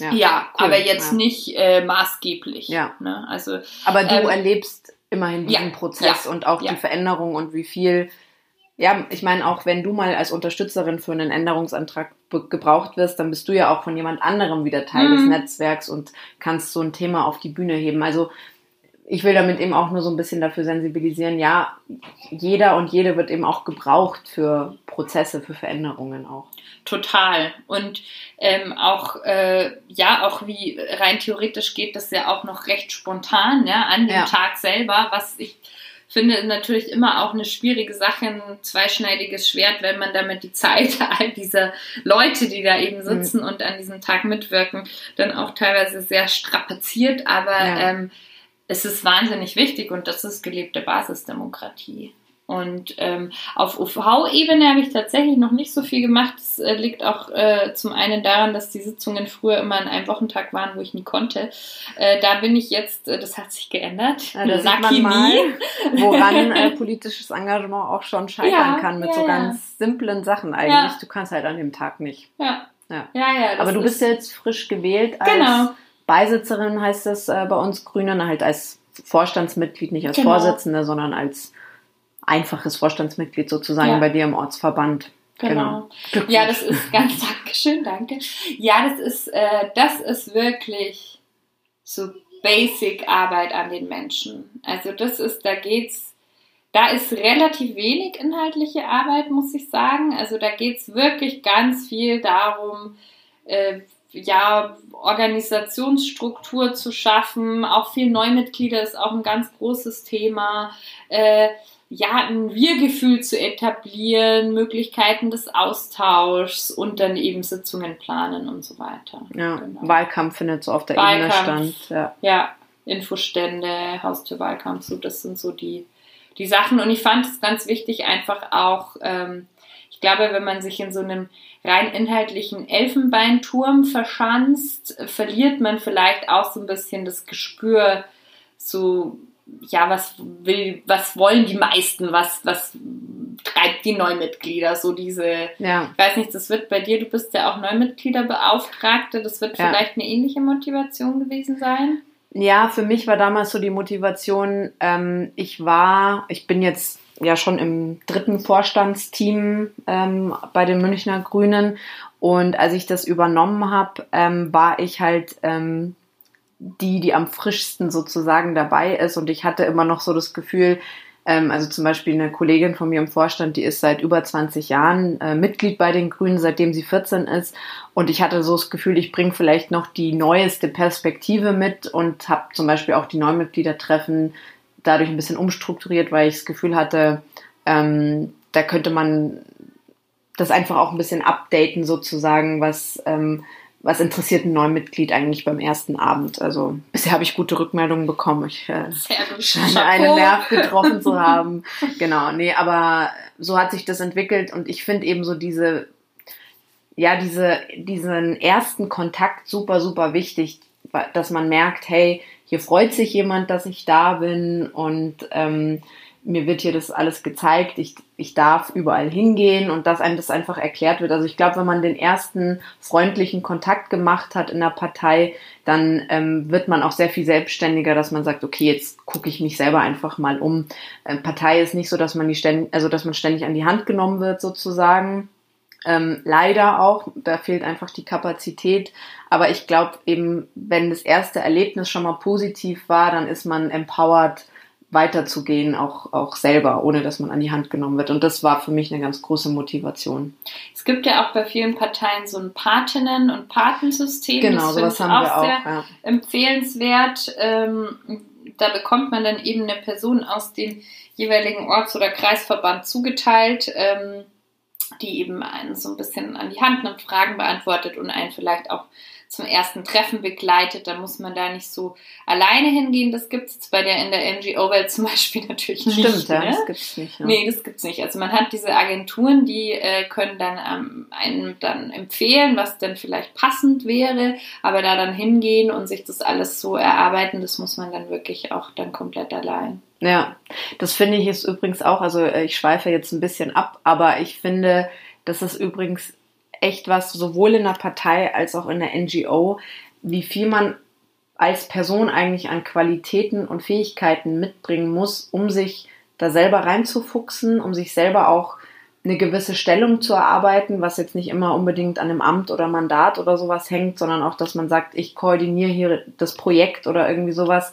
Ja, ja cool. aber jetzt ja. nicht äh, maßgeblich. Ja. Ne? Also, aber du ähm, erlebst immerhin diesen Prozess und auch die Veränderung und wie viel. Ja, ich meine, auch wenn du mal als Unterstützerin für einen Änderungsantrag gebraucht wirst, dann bist du ja auch von jemand anderem wieder Teil mhm. des Netzwerks und kannst so ein Thema auf die Bühne heben. Also ich will damit eben auch nur so ein bisschen dafür sensibilisieren, ja, jeder und jede wird eben auch gebraucht für Prozesse, für Veränderungen auch. Total. Und ähm, auch, äh, ja, auch wie rein theoretisch geht das ja auch noch recht spontan, ja, an dem ja. Tag selber, was ich finde natürlich immer auch eine schwierige Sache, ein zweischneidiges Schwert, wenn man damit die Zeit all dieser Leute, die da eben sitzen mhm. und an diesem Tag mitwirken, dann auch teilweise sehr strapaziert, aber ja. ähm, es ist wahnsinnig wichtig und das ist gelebte Basisdemokratie. Und ähm, auf UV-Ebene habe ich tatsächlich noch nicht so viel gemacht. Das äh, liegt auch äh, zum einen daran, dass die Sitzungen früher immer an einem Wochentag waren, wo ich nie konnte. Äh, da bin ich jetzt, äh, das hat sich geändert. Ja, da sieht man mal, woran äh, politisches Engagement auch schon scheitern ja, kann mit ja, so ganz simplen Sachen eigentlich. Du kannst halt an dem Tag nicht. Ja. Ja, ja. ja Aber du bist jetzt frisch gewählt als genau. Beisitzerin, heißt das äh, bei uns Grünen, halt als Vorstandsmitglied, nicht als genau. Vorsitzende, sondern als einfaches Vorstandsmitglied sozusagen ja. bei dir im Ortsverband. Genau. genau. Ja, das ist ganz Dankeschön, danke. Ja, das ist, äh, das ist wirklich so Basic Arbeit an den Menschen. Also das ist, da geht's, da ist relativ wenig inhaltliche Arbeit, muss ich sagen. Also da geht's wirklich ganz viel darum, äh, ja, Organisationsstruktur zu schaffen. Auch viel Neumitglieder ist auch ein ganz großes Thema. Äh, ja, ein Wir-Gefühl zu etablieren, Möglichkeiten des Austauschs und dann eben Sitzungen planen und so weiter. Ja, genau. Wahlkampf findet so auf der Wahlkampf, Ebene statt. Ja. ja, Infostände, Haustürwahlkampf, so das sind so die, die Sachen. Und ich fand es ganz wichtig, einfach auch, ähm, ich glaube, wenn man sich in so einem rein inhaltlichen Elfenbeinturm verschanzt, verliert man vielleicht auch so ein bisschen das Gespür, so ja, was will, was wollen die meisten, was, was treibt die Neumitglieder, so diese, ja. ich weiß nicht, das wird bei dir, du bist ja auch Neumitgliederbeauftragte, das wird ja. vielleicht eine ähnliche Motivation gewesen sein. Ja, für mich war damals so die Motivation, ähm, ich war, ich bin jetzt ja schon im dritten Vorstandsteam ähm, bei den Münchner Grünen und als ich das übernommen habe, ähm, war ich halt ähm, die, die am frischsten sozusagen dabei ist. Und ich hatte immer noch so das Gefühl, ähm, also zum Beispiel eine Kollegin von mir im Vorstand, die ist seit über 20 Jahren äh, Mitglied bei den Grünen, seitdem sie 14 ist. Und ich hatte so das Gefühl, ich bringe vielleicht noch die neueste Perspektive mit und habe zum Beispiel auch die Neumitgliedertreffen dadurch ein bisschen umstrukturiert, weil ich das Gefühl hatte, ähm, da könnte man das einfach auch ein bisschen updaten sozusagen, was ähm, was interessiert ein Neumitglied eigentlich beim ersten Abend? Also bisher habe ich gute Rückmeldungen bekommen. Ich äh, scheine einen Nerv getroffen zu haben. Genau, nee, aber so hat sich das entwickelt und ich finde eben so diese, ja, diese, diesen ersten Kontakt super, super wichtig, dass man merkt, hey, hier freut sich jemand, dass ich da bin und ähm, mir wird hier das alles gezeigt, ich, ich darf überall hingehen und dass einem das einfach erklärt wird. Also ich glaube, wenn man den ersten freundlichen Kontakt gemacht hat in der Partei, dann ähm, wird man auch sehr viel selbstständiger, dass man sagt, okay, jetzt gucke ich mich selber einfach mal um. Äh, Partei ist nicht so, dass man die ständig, also dass man ständig an die Hand genommen wird sozusagen. Ähm, leider auch, da fehlt einfach die Kapazität. Aber ich glaube eben, wenn das erste Erlebnis schon mal positiv war, dann ist man empowered, weiterzugehen, auch, auch selber, ohne dass man an die Hand genommen wird. Und das war für mich eine ganz große Motivation. Es gibt ja auch bei vielen Parteien so ein Patinnen- und Patensystem. Genau, das sowas haben wir auch. Sehr ja. empfehlenswert. Ähm, da bekommt man dann eben eine Person aus dem jeweiligen Orts- oder Kreisverband zugeteilt, ähm, die eben einen so ein bisschen an die Hand nimmt, Fragen beantwortet und einen vielleicht auch zum ersten Treffen begleitet. Da muss man da nicht so alleine hingehen. Das gibt es bei der in der NGO-Welt zum Beispiel natürlich nicht. Stimmt, ja, ne? das gibt's nicht. Ja. Nee, das gibt's nicht. Also man hat diese Agenturen, die äh, können dann ähm, einem dann empfehlen, was denn vielleicht passend wäre, aber da dann hingehen und sich das alles so erarbeiten, das muss man dann wirklich auch dann komplett allein. Ja, das finde ich ist übrigens auch, also äh, ich schweife jetzt ein bisschen ab, aber ich finde, das ist übrigens echt was, sowohl in der Partei als auch in der NGO, wie viel man als Person eigentlich an Qualitäten und Fähigkeiten mitbringen muss, um sich da selber reinzufuchsen, um sich selber auch eine gewisse Stellung zu erarbeiten, was jetzt nicht immer unbedingt an einem Amt oder Mandat oder sowas hängt, sondern auch, dass man sagt, ich koordiniere hier das Projekt oder irgendwie sowas.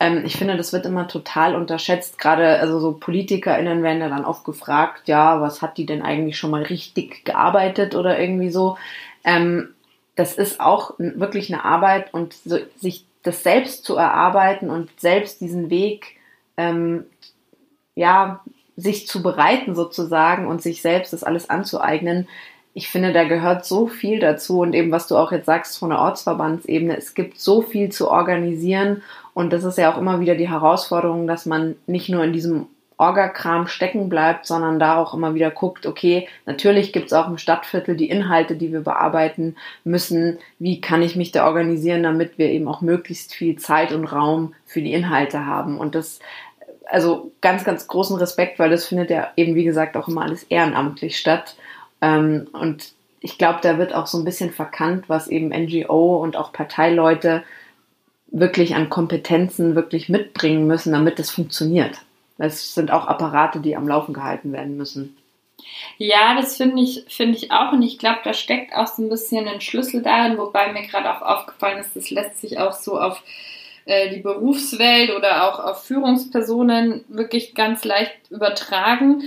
Ähm, ich finde, das wird immer total unterschätzt. Gerade also so PolitikerInnen werden ja dann oft gefragt, ja, was hat die denn eigentlich schon mal richtig gearbeitet oder irgendwie so. Ähm, das ist auch wirklich eine Arbeit und so, sich das selbst zu erarbeiten und selbst diesen Weg, ähm, ja, sich zu bereiten sozusagen und sich selbst das alles anzueignen, ich finde, da gehört so viel dazu und eben, was du auch jetzt sagst von der Ortsverbandsebene, es gibt so viel zu organisieren und das ist ja auch immer wieder die Herausforderung, dass man nicht nur in diesem Orgakram stecken bleibt, sondern da auch immer wieder guckt, okay, natürlich gibt es auch im Stadtviertel die Inhalte, die wir bearbeiten müssen. Wie kann ich mich da organisieren, damit wir eben auch möglichst viel Zeit und Raum für die Inhalte haben? Und das, also ganz, ganz großen Respekt, weil das findet ja eben, wie gesagt, auch immer alles ehrenamtlich statt. Ähm, und ich glaube, da wird auch so ein bisschen verkannt, was eben NGO und auch Parteileute wirklich an Kompetenzen wirklich mitbringen müssen, damit es funktioniert. Es sind auch Apparate, die am Laufen gehalten werden müssen. Ja, das finde ich, finde ich auch. Und ich glaube, da steckt auch so ein bisschen ein Schlüssel darin, wobei mir gerade auch aufgefallen ist, das lässt sich auch so auf äh, die Berufswelt oder auch auf Führungspersonen wirklich ganz leicht übertragen,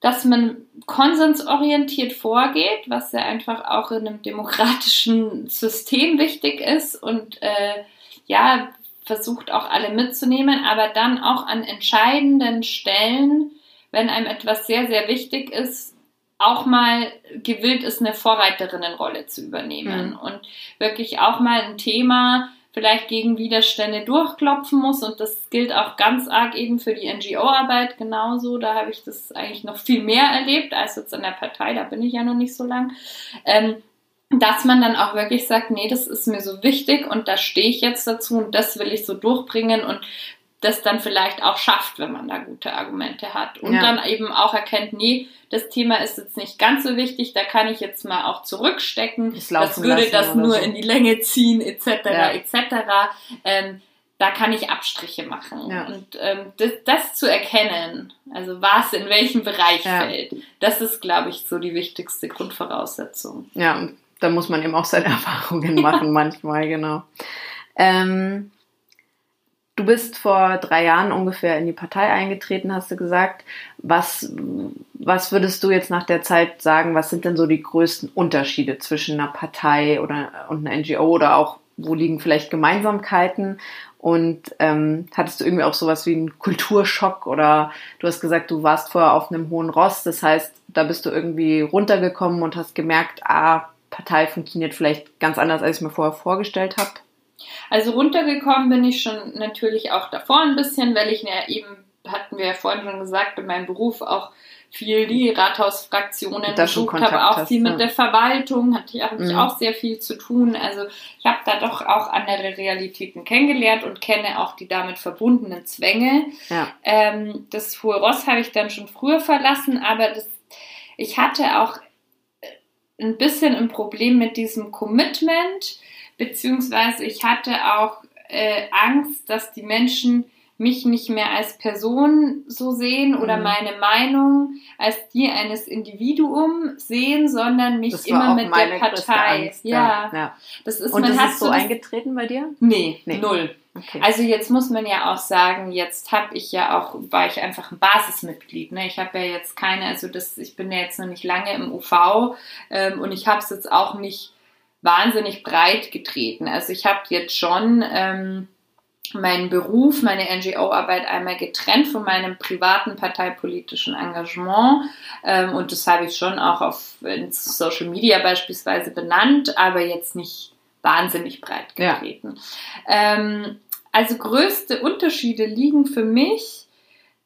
dass man konsensorientiert vorgeht, was ja einfach auch in einem demokratischen System wichtig ist und äh, ja, versucht auch alle mitzunehmen, aber dann auch an entscheidenden Stellen wenn einem etwas sehr, sehr wichtig ist, auch mal gewillt ist, eine Vorreiterinnenrolle zu übernehmen mhm. und wirklich auch mal ein Thema vielleicht gegen Widerstände durchklopfen muss. Und das gilt auch ganz arg eben für die NGO-Arbeit genauso. Da habe ich das eigentlich noch viel mehr erlebt als jetzt in der Partei. Da bin ich ja noch nicht so lang. Ähm, dass man dann auch wirklich sagt, nee, das ist mir so wichtig und da stehe ich jetzt dazu und das will ich so durchbringen und das dann vielleicht auch schafft, wenn man da gute Argumente hat. Und ja. dann eben auch erkennt, nee, das Thema ist jetzt nicht ganz so wichtig, da kann ich jetzt mal auch zurückstecken. Das, würde das nur so. in die Länge ziehen, etc. Ja. etc. Ähm, da kann ich Abstriche machen. Ja. Und ähm, das, das, zu erkennen, also was in welchem Bereich fällt, das ist, glaube ich, so die wichtigste Grundvoraussetzung. Ja, und da muss man eben auch seine Erfahrungen machen, manchmal, genau. Ähm, Du bist vor drei Jahren ungefähr in die Partei eingetreten, hast du gesagt. Was, was würdest du jetzt nach der Zeit sagen, was sind denn so die größten Unterschiede zwischen einer Partei oder, und einer NGO oder auch, wo liegen vielleicht Gemeinsamkeiten? Und ähm, hattest du irgendwie auch sowas wie einen Kulturschock oder du hast gesagt, du warst vorher auf einem hohen Ross, das heißt, da bist du irgendwie runtergekommen und hast gemerkt, ah, Partei funktioniert vielleicht ganz anders, als ich mir vorher vorgestellt habe? Also runtergekommen bin ich schon natürlich auch davor ein bisschen, weil ich ja eben, hatten wir ja vorhin schon gesagt, in meinem Beruf auch viel die Rathausfraktionen besucht habe, auch viel mit der Verwaltung, hatte ich auch, mhm. auch sehr viel zu tun. Also ich habe da doch auch andere Realitäten kennengelernt und kenne auch die damit verbundenen Zwänge. Ja. Ähm, das Hohe Ross habe ich dann schon früher verlassen, aber das, ich hatte auch ein bisschen ein Problem mit diesem Commitment beziehungsweise ich hatte auch äh, Angst, dass die Menschen mich nicht mehr als Person so sehen oder mhm. meine Meinung als die eines Individuum sehen, sondern mich immer mit der Partei. Angst, ja. ja. Das ist, Und man das ist so das, eingetreten bei dir? Nee, nee. null. Okay. Also jetzt muss man ja auch sagen, jetzt habe ich ja auch, war ich einfach ein Basismitglied. Ne? Ich habe ja jetzt keine, also das, ich bin ja jetzt noch nicht lange im UV ähm, und ich habe es jetzt auch nicht wahnsinnig breit getreten. Also ich habe jetzt schon ähm, meinen Beruf, meine NGO-Arbeit einmal getrennt von meinem privaten parteipolitischen Engagement. Ähm, und das habe ich schon auch auf Social Media beispielsweise benannt, aber jetzt nicht wahnsinnig breit getreten. Ja. Ähm, also größte Unterschiede liegen für mich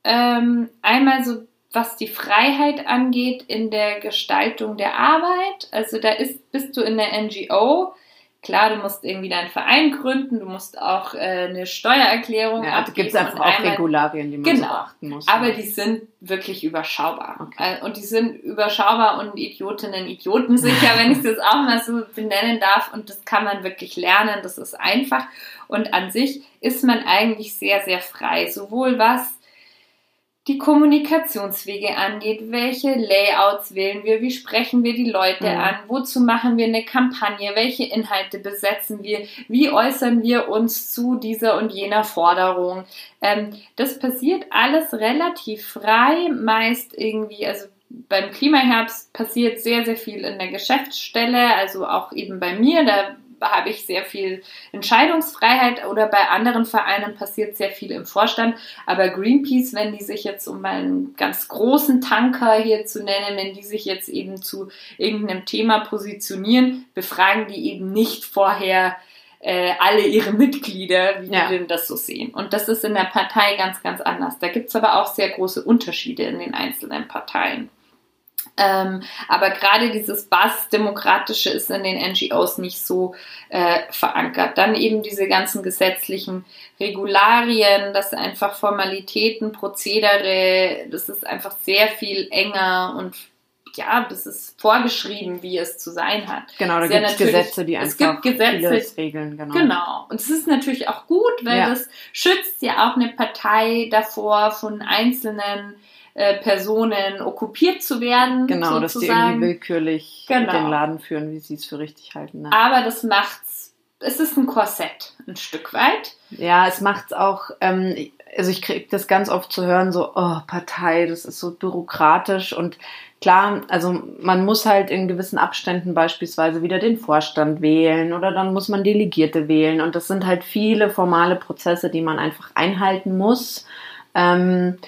ähm, einmal so was die Freiheit angeht in der Gestaltung der Arbeit. Also da ist, bist du in der NGO. Klar, du musst irgendwie deinen Verein gründen, du musst auch äh, eine Steuererklärung ja, Da gibt es einfach auch Regularien, die man genau, beachten muss. Aber die sind wirklich überschaubar. Okay. Äh, und die sind überschaubar und Idiotinnen, Idioten sicher, wenn ich das auch mal so benennen darf. Und das kann man wirklich lernen, das ist einfach. Und an sich ist man eigentlich sehr, sehr frei. Sowohl was die Kommunikationswege angeht, welche Layouts wählen wir, wie sprechen wir die Leute mhm. an, wozu machen wir eine Kampagne, welche Inhalte besetzen wir, wie äußern wir uns zu dieser und jener Forderung. Ähm, das passiert alles relativ frei, meist irgendwie, also beim Klimaherbst passiert sehr, sehr viel in der Geschäftsstelle, also auch eben bei mir, da habe ich sehr viel Entscheidungsfreiheit oder bei anderen Vereinen passiert sehr viel im Vorstand. Aber Greenpeace, wenn die sich jetzt, um einen ganz großen Tanker hier zu nennen, wenn die sich jetzt eben zu irgendeinem Thema positionieren, befragen die eben nicht vorher äh, alle ihre Mitglieder, wie ja. die denn das so sehen. Und das ist in der Partei ganz, ganz anders. Da gibt es aber auch sehr große Unterschiede in den einzelnen Parteien. Ähm, aber gerade dieses Basisdemokratische ist in den NGOs nicht so äh, verankert. Dann eben diese ganzen gesetzlichen Regularien, das einfach Formalitäten, Prozedere, das ist einfach sehr viel enger und ja, das ist vorgeschrieben, wie es zu sein hat. Genau, da gibt es Gesetze, die einfach es gibt Gesetze, regeln. Genau. genau. Und es ist natürlich auch gut, weil ja. das schützt ja auch eine Partei davor, von einzelnen äh, Personen okkupiert zu werden. Genau, sozusagen. dass die irgendwie willkürlich genau. den Laden führen, wie sie es für richtig halten. Ne? Aber das macht's, es ist ein Korsett, ein Stück weit. Ja, es macht's auch, ähm, also ich kriege das ganz oft zu hören, so, oh, Partei, das ist so bürokratisch und klar, also man muss halt in gewissen Abständen beispielsweise wieder den Vorstand wählen oder dann muss man Delegierte wählen und das sind halt viele formale Prozesse, die man einfach einhalten muss. Ähm,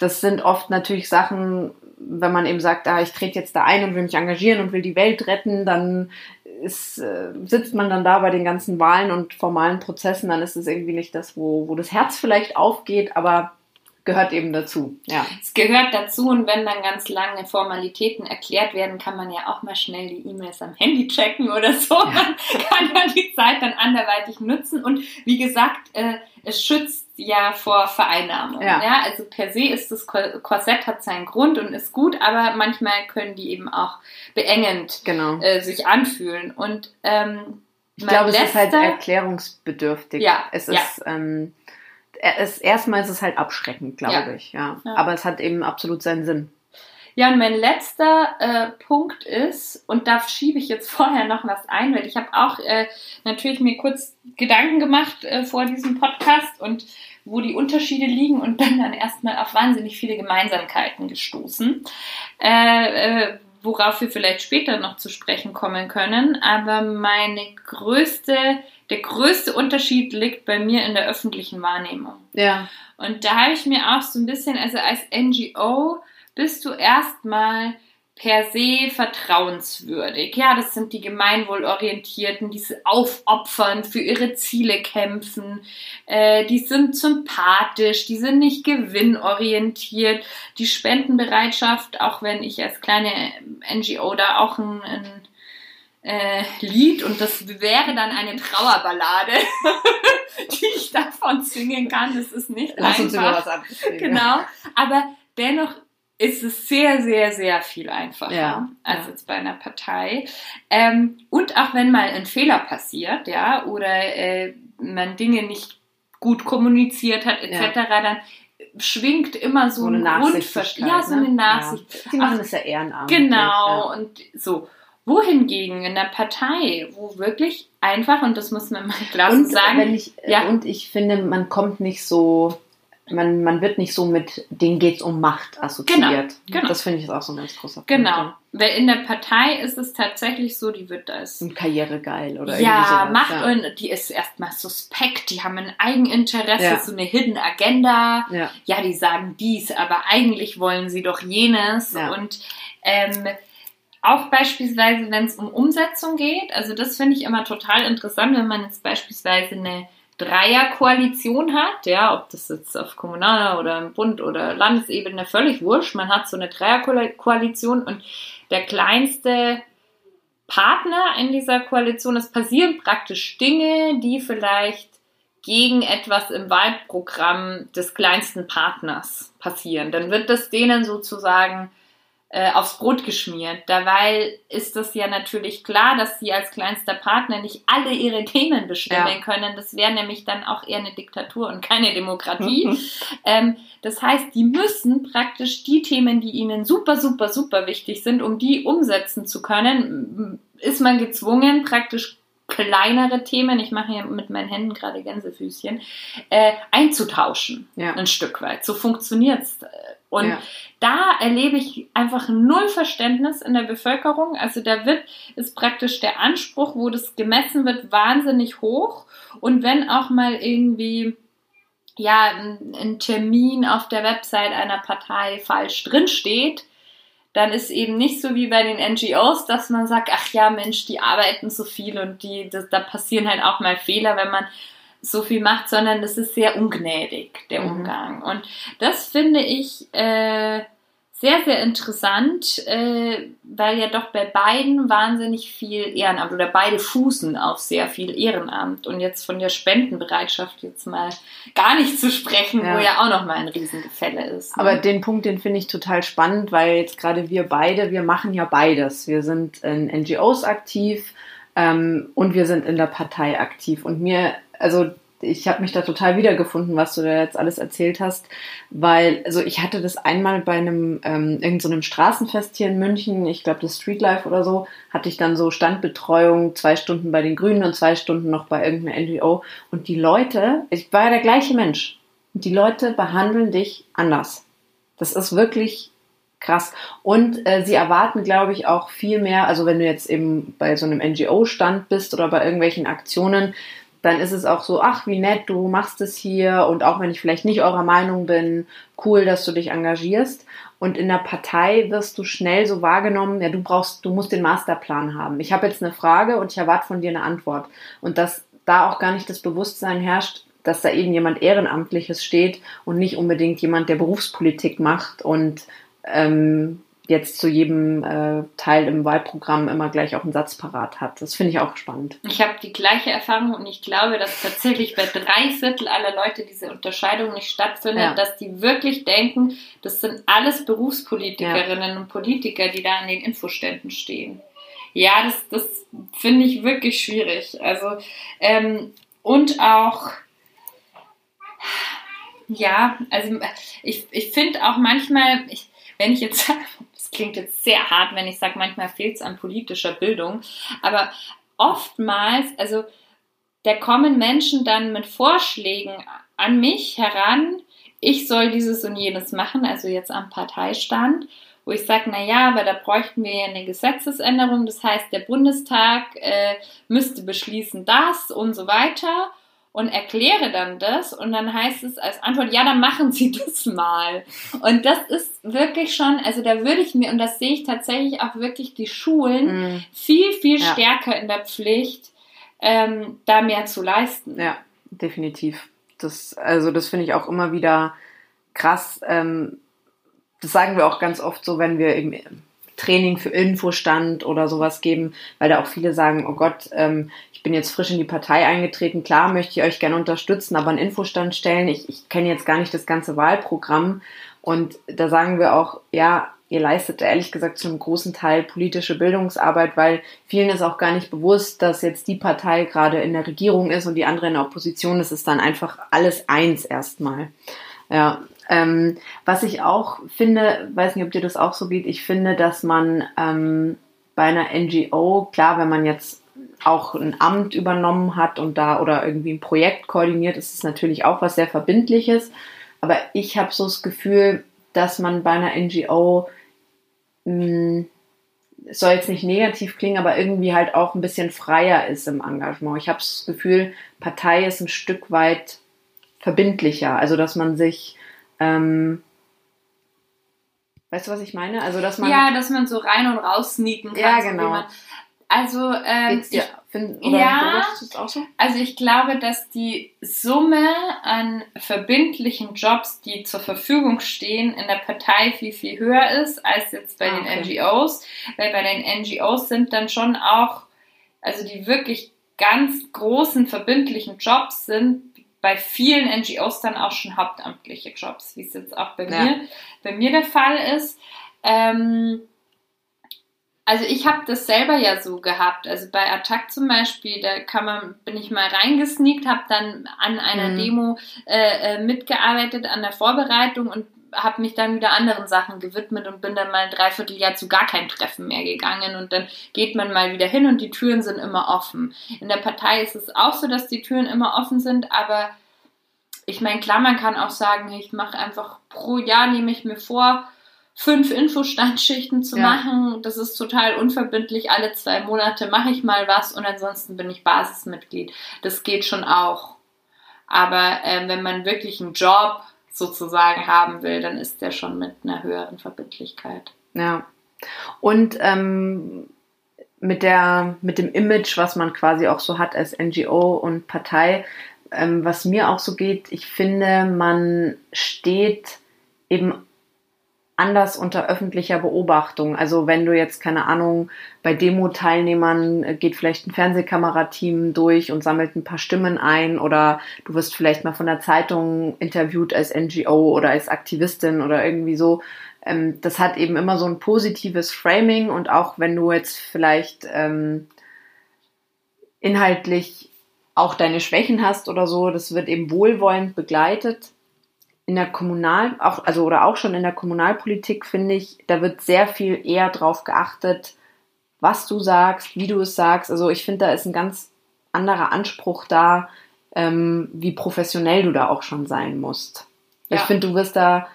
das sind oft natürlich Sachen, wenn man eben sagt, ah, ich trete jetzt da ein und will mich engagieren und will die Welt retten, dann ist, äh, sitzt man dann da bei den ganzen Wahlen und formalen Prozessen, dann ist es irgendwie nicht das, wo, wo das Herz vielleicht aufgeht, aber gehört eben dazu. Ja. Es gehört dazu und wenn dann ganz lange Formalitäten erklärt werden, kann man ja auch mal schnell die E-Mails am Handy checken oder so. Ja. Man kann man die Zeit dann anderweitig nutzen und wie gesagt, äh, es schützt ja vor Vereinnahmung. Ja. ja. Also per se ist das Korsett hat seinen Grund und ist gut, aber manchmal können die eben auch beengend genau. äh, sich anfühlen. Und ähm, ich glaube, es ist halt erklärungsbedürftig. Ja, es ist ja. ähm, es, erstmal ist es halt abschreckend, glaube ja. ich. Ja. ja. Aber es hat eben absolut seinen Sinn. Ja, und mein letzter äh, Punkt ist, und da schiebe ich jetzt vorher noch was ein, weil ich habe auch äh, natürlich mir kurz Gedanken gemacht äh, vor diesem Podcast und wo die Unterschiede liegen und bin dann erstmal auf wahnsinnig viele Gemeinsamkeiten gestoßen, äh, äh, worauf wir vielleicht später noch zu sprechen kommen können. Aber meine größte der größte Unterschied liegt bei mir in der öffentlichen Wahrnehmung. Ja. Und da habe ich mir auch so ein bisschen, also als NGO bist du erstmal per se vertrauenswürdig. Ja, das sind die Gemeinwohlorientierten, die sich aufopfern, für ihre Ziele kämpfen, äh, die sind sympathisch, die sind nicht gewinnorientiert, die Spendenbereitschaft, auch wenn ich als kleine NGO da auch ein, ein äh, Lied und das wäre dann eine Trauerballade, die ich davon singen kann. Das ist nicht Lass einfach. Uns über was. Genau, aber dennoch ist es sehr, sehr, sehr viel einfacher ja, als ja. jetzt bei einer Partei. Ähm, und auch wenn mal ein Fehler passiert, ja, oder äh, man Dinge nicht gut kommuniziert hat, etc., ja. dann schwingt immer so, so ein Grundverständnis. Ja, so eine Nachsicht. Ja. Die machen das ja ehrenamtlich. Genau, und so. Wohingegen in der Partei, wo wirklich einfach, und das muss man mal klar so sagen. Ich, ja. Und ich finde, man kommt nicht so, man, man wird nicht so mit, denen geht es um Macht assoziiert. Genau, genau. Das finde ich auch so ein ganz großer Punkt. Genau. Weil in der Partei ist es tatsächlich so, die wird das. Ein Karrieregeil oder ja, sowas, Macht ja. und die ist erstmal suspekt, die haben ein Eigeninteresse, ja. so eine Hidden Agenda. Ja. ja, die sagen dies, aber eigentlich wollen sie doch jenes. Ja. Und ähm, auch beispielsweise, wenn es um Umsetzung geht, also das finde ich immer total interessant, wenn man jetzt beispielsweise eine Dreierkoalition hat, ja, ob das jetzt auf kommunaler oder im Bund oder Landesebene völlig wurscht, man hat so eine Dreierkoalition und der kleinste Partner in dieser Koalition, es passieren praktisch Dinge, die vielleicht gegen etwas im Wahlprogramm des kleinsten Partners passieren. Dann wird das denen sozusagen äh, aufs Brot geschmiert. Dabei ist es ja natürlich klar, dass sie als kleinster Partner nicht alle ihre Themen bestimmen ja. können. Das wäre nämlich dann auch eher eine Diktatur und keine Demokratie. ähm, das heißt, die müssen praktisch die Themen, die ihnen super, super, super wichtig sind, um die umsetzen zu können, ist man gezwungen, praktisch kleinere Themen, ich mache hier mit meinen Händen gerade Gänsefüßchen, äh, einzutauschen. Ja. Ein Stück weit. So funktioniert's. Und ja. da erlebe ich einfach null Verständnis in der Bevölkerung. Also da wird, ist praktisch der Anspruch, wo das gemessen wird, wahnsinnig hoch. Und wenn auch mal irgendwie ja, ein, ein Termin auf der Website einer Partei falsch drinsteht, dann ist eben nicht so wie bei den NGOs, dass man sagt, ach ja, Mensch, die arbeiten so viel und die, das, da passieren halt auch mal Fehler, wenn man so viel macht, sondern das ist sehr ungnädig, der mhm. Umgang. Und das finde ich äh, sehr, sehr interessant, äh, weil ja doch bei beiden wahnsinnig viel Ehrenamt oder beide fußen auf sehr viel Ehrenamt. Und jetzt von der Spendenbereitschaft jetzt mal gar nicht zu sprechen, ja. wo ja auch nochmal ein Riesengefälle ist. Ne? Aber den Punkt, den finde ich total spannend, weil jetzt gerade wir beide, wir machen ja beides. Wir sind in NGOs aktiv ähm, und wir sind in der Partei aktiv. Und mir, also ich habe mich da total wiedergefunden, was du da jetzt alles erzählt hast, weil, also ich hatte das einmal bei einem, ähm, irgendeinem so Straßenfest hier in München, ich glaube das Streetlife oder so, hatte ich dann so Standbetreuung, zwei Stunden bei den Grünen und zwei Stunden noch bei irgendeiner NGO und die Leute, ich war ja der gleiche Mensch, und die Leute behandeln dich anders. Das ist wirklich krass. Und äh, sie erwarten, glaube ich, auch viel mehr, also wenn du jetzt eben bei so einem NGO-Stand bist oder bei irgendwelchen Aktionen, dann ist es auch so, ach, wie nett, du machst es hier und auch wenn ich vielleicht nicht eurer Meinung bin, cool, dass du dich engagierst. Und in der Partei wirst du schnell so wahrgenommen, ja, du brauchst, du musst den Masterplan haben. Ich habe jetzt eine Frage und ich erwarte von dir eine Antwort. Und dass da auch gar nicht das Bewusstsein herrscht, dass da eben jemand Ehrenamtliches steht und nicht unbedingt jemand, der Berufspolitik macht und ähm, jetzt zu jedem äh, Teil im Wahlprogramm immer gleich auch einen Satz parat hat. Das finde ich auch spannend. Ich habe die gleiche Erfahrung und ich glaube, dass tatsächlich bei drei Viertel aller Leute diese Unterscheidung nicht stattfindet, ja. dass die wirklich denken, das sind alles Berufspolitikerinnen ja. und Politiker, die da an den Infoständen stehen. Ja, das, das finde ich wirklich schwierig. Also, ähm, und auch, ja, also ich, ich finde auch manchmal, ich, wenn ich jetzt klingt jetzt sehr hart, wenn ich sage, manchmal fehlt es an politischer Bildung, aber oftmals, also da kommen Menschen dann mit Vorschlägen an mich heran, ich soll dieses und jenes machen, also jetzt am Parteistand, wo ich sage, na ja, aber da bräuchten wir ja eine Gesetzesänderung, das heißt, der Bundestag äh, müsste beschließen das und so weiter und erkläre dann das und dann heißt es als Antwort, ja, dann machen Sie das mal. Und das ist wirklich schon, also da würde ich mir, und das sehe ich tatsächlich auch wirklich die Schulen mm. viel, viel ja. stärker in der Pflicht, ähm, da mehr zu leisten. Ja, definitiv. Das, also das finde ich auch immer wieder krass. Ähm, das sagen wir auch ganz oft so, wenn wir im Training für Infostand oder sowas geben, weil da auch viele sagen, oh Gott, ähm, ich bin jetzt frisch in die Partei eingetreten, klar möchte ich euch gerne unterstützen, aber einen Infostand stellen, ich, ich kenne jetzt gar nicht das ganze Wahlprogramm. Und da sagen wir auch, ja, ihr leistet ehrlich gesagt zu einem großen Teil politische Bildungsarbeit, weil vielen ist auch gar nicht bewusst, dass jetzt die Partei gerade in der Regierung ist und die andere in der Opposition. Es ist dann einfach alles eins erstmal. Ja, ähm, was ich auch finde, weiß nicht, ob dir das auch so geht, ich finde, dass man ähm, bei einer NGO, klar, wenn man jetzt auch ein Amt übernommen hat und da oder irgendwie ein Projekt koordiniert, ist es natürlich auch was sehr Verbindliches. Aber ich habe so das Gefühl, dass man bei einer NGO, mh, hm, soll jetzt nicht negativ klingen, aber irgendwie halt auch ein bisschen freier ist im Engagement. Ich habe das Gefühl, Partei ist ein Stück weit verbindlicher. Also dass man sich ähm, Weißt du, was ich meine? Also, dass man. Ja, dass man so rein und raus sneaken kann. Ja, genau. So also, ähm, ich, find, ja, so? also ich glaube, dass die Summe an verbindlichen Jobs, die zur Verfügung stehen, in der Partei viel, viel höher ist als jetzt bei ah, den NGOs. Weil bei den NGOs sind dann schon auch, also die wirklich ganz großen verbindlichen Jobs sind bei vielen NGOs dann auch schon hauptamtliche Jobs, wie es jetzt auch bei ja. mir, bei mir der Fall ist. Ähm, also ich habe das selber ja so gehabt. Also bei Attack zum Beispiel, da kann man, bin ich mal reingesneakt, habe dann an einer mhm. Demo äh, äh, mitgearbeitet, an der Vorbereitung und habe mich dann wieder anderen Sachen gewidmet und bin dann mal ein Dreivierteljahr zu gar kein Treffen mehr gegangen und dann geht man mal wieder hin und die Türen sind immer offen. In der Partei ist es auch so, dass die Türen immer offen sind, aber ich meine, klar, man kann auch sagen, ich mache einfach pro Jahr, nehme ich mir vor, fünf Infostandschichten zu ja. machen. Das ist total unverbindlich. Alle zwei Monate mache ich mal was und ansonsten bin ich Basismitglied. Das geht schon auch. Aber äh, wenn man wirklich einen Job sozusagen haben will, dann ist der schon mit einer höheren Verbindlichkeit. Ja. Und ähm, mit der, mit dem Image, was man quasi auch so hat als NGO und Partei, ähm, was mir auch so geht, ich finde, man steht eben anders unter öffentlicher Beobachtung. Also wenn du jetzt, keine Ahnung, bei Demo-Teilnehmern äh, geht vielleicht ein Fernsehkamerateam durch und sammelt ein paar Stimmen ein oder du wirst vielleicht mal von der Zeitung interviewt als NGO oder als Aktivistin oder irgendwie so. Ähm, das hat eben immer so ein positives Framing und auch wenn du jetzt vielleicht ähm, inhaltlich auch deine Schwächen hast oder so, das wird eben wohlwollend begleitet in der Kommunal, auch, also oder auch schon in der Kommunalpolitik finde ich, da wird sehr viel eher drauf geachtet, was du sagst, wie du es sagst. Also ich finde, da ist ein ganz anderer Anspruch da, ähm, wie professionell du da auch schon sein musst. Ja. Ich finde, du wirst da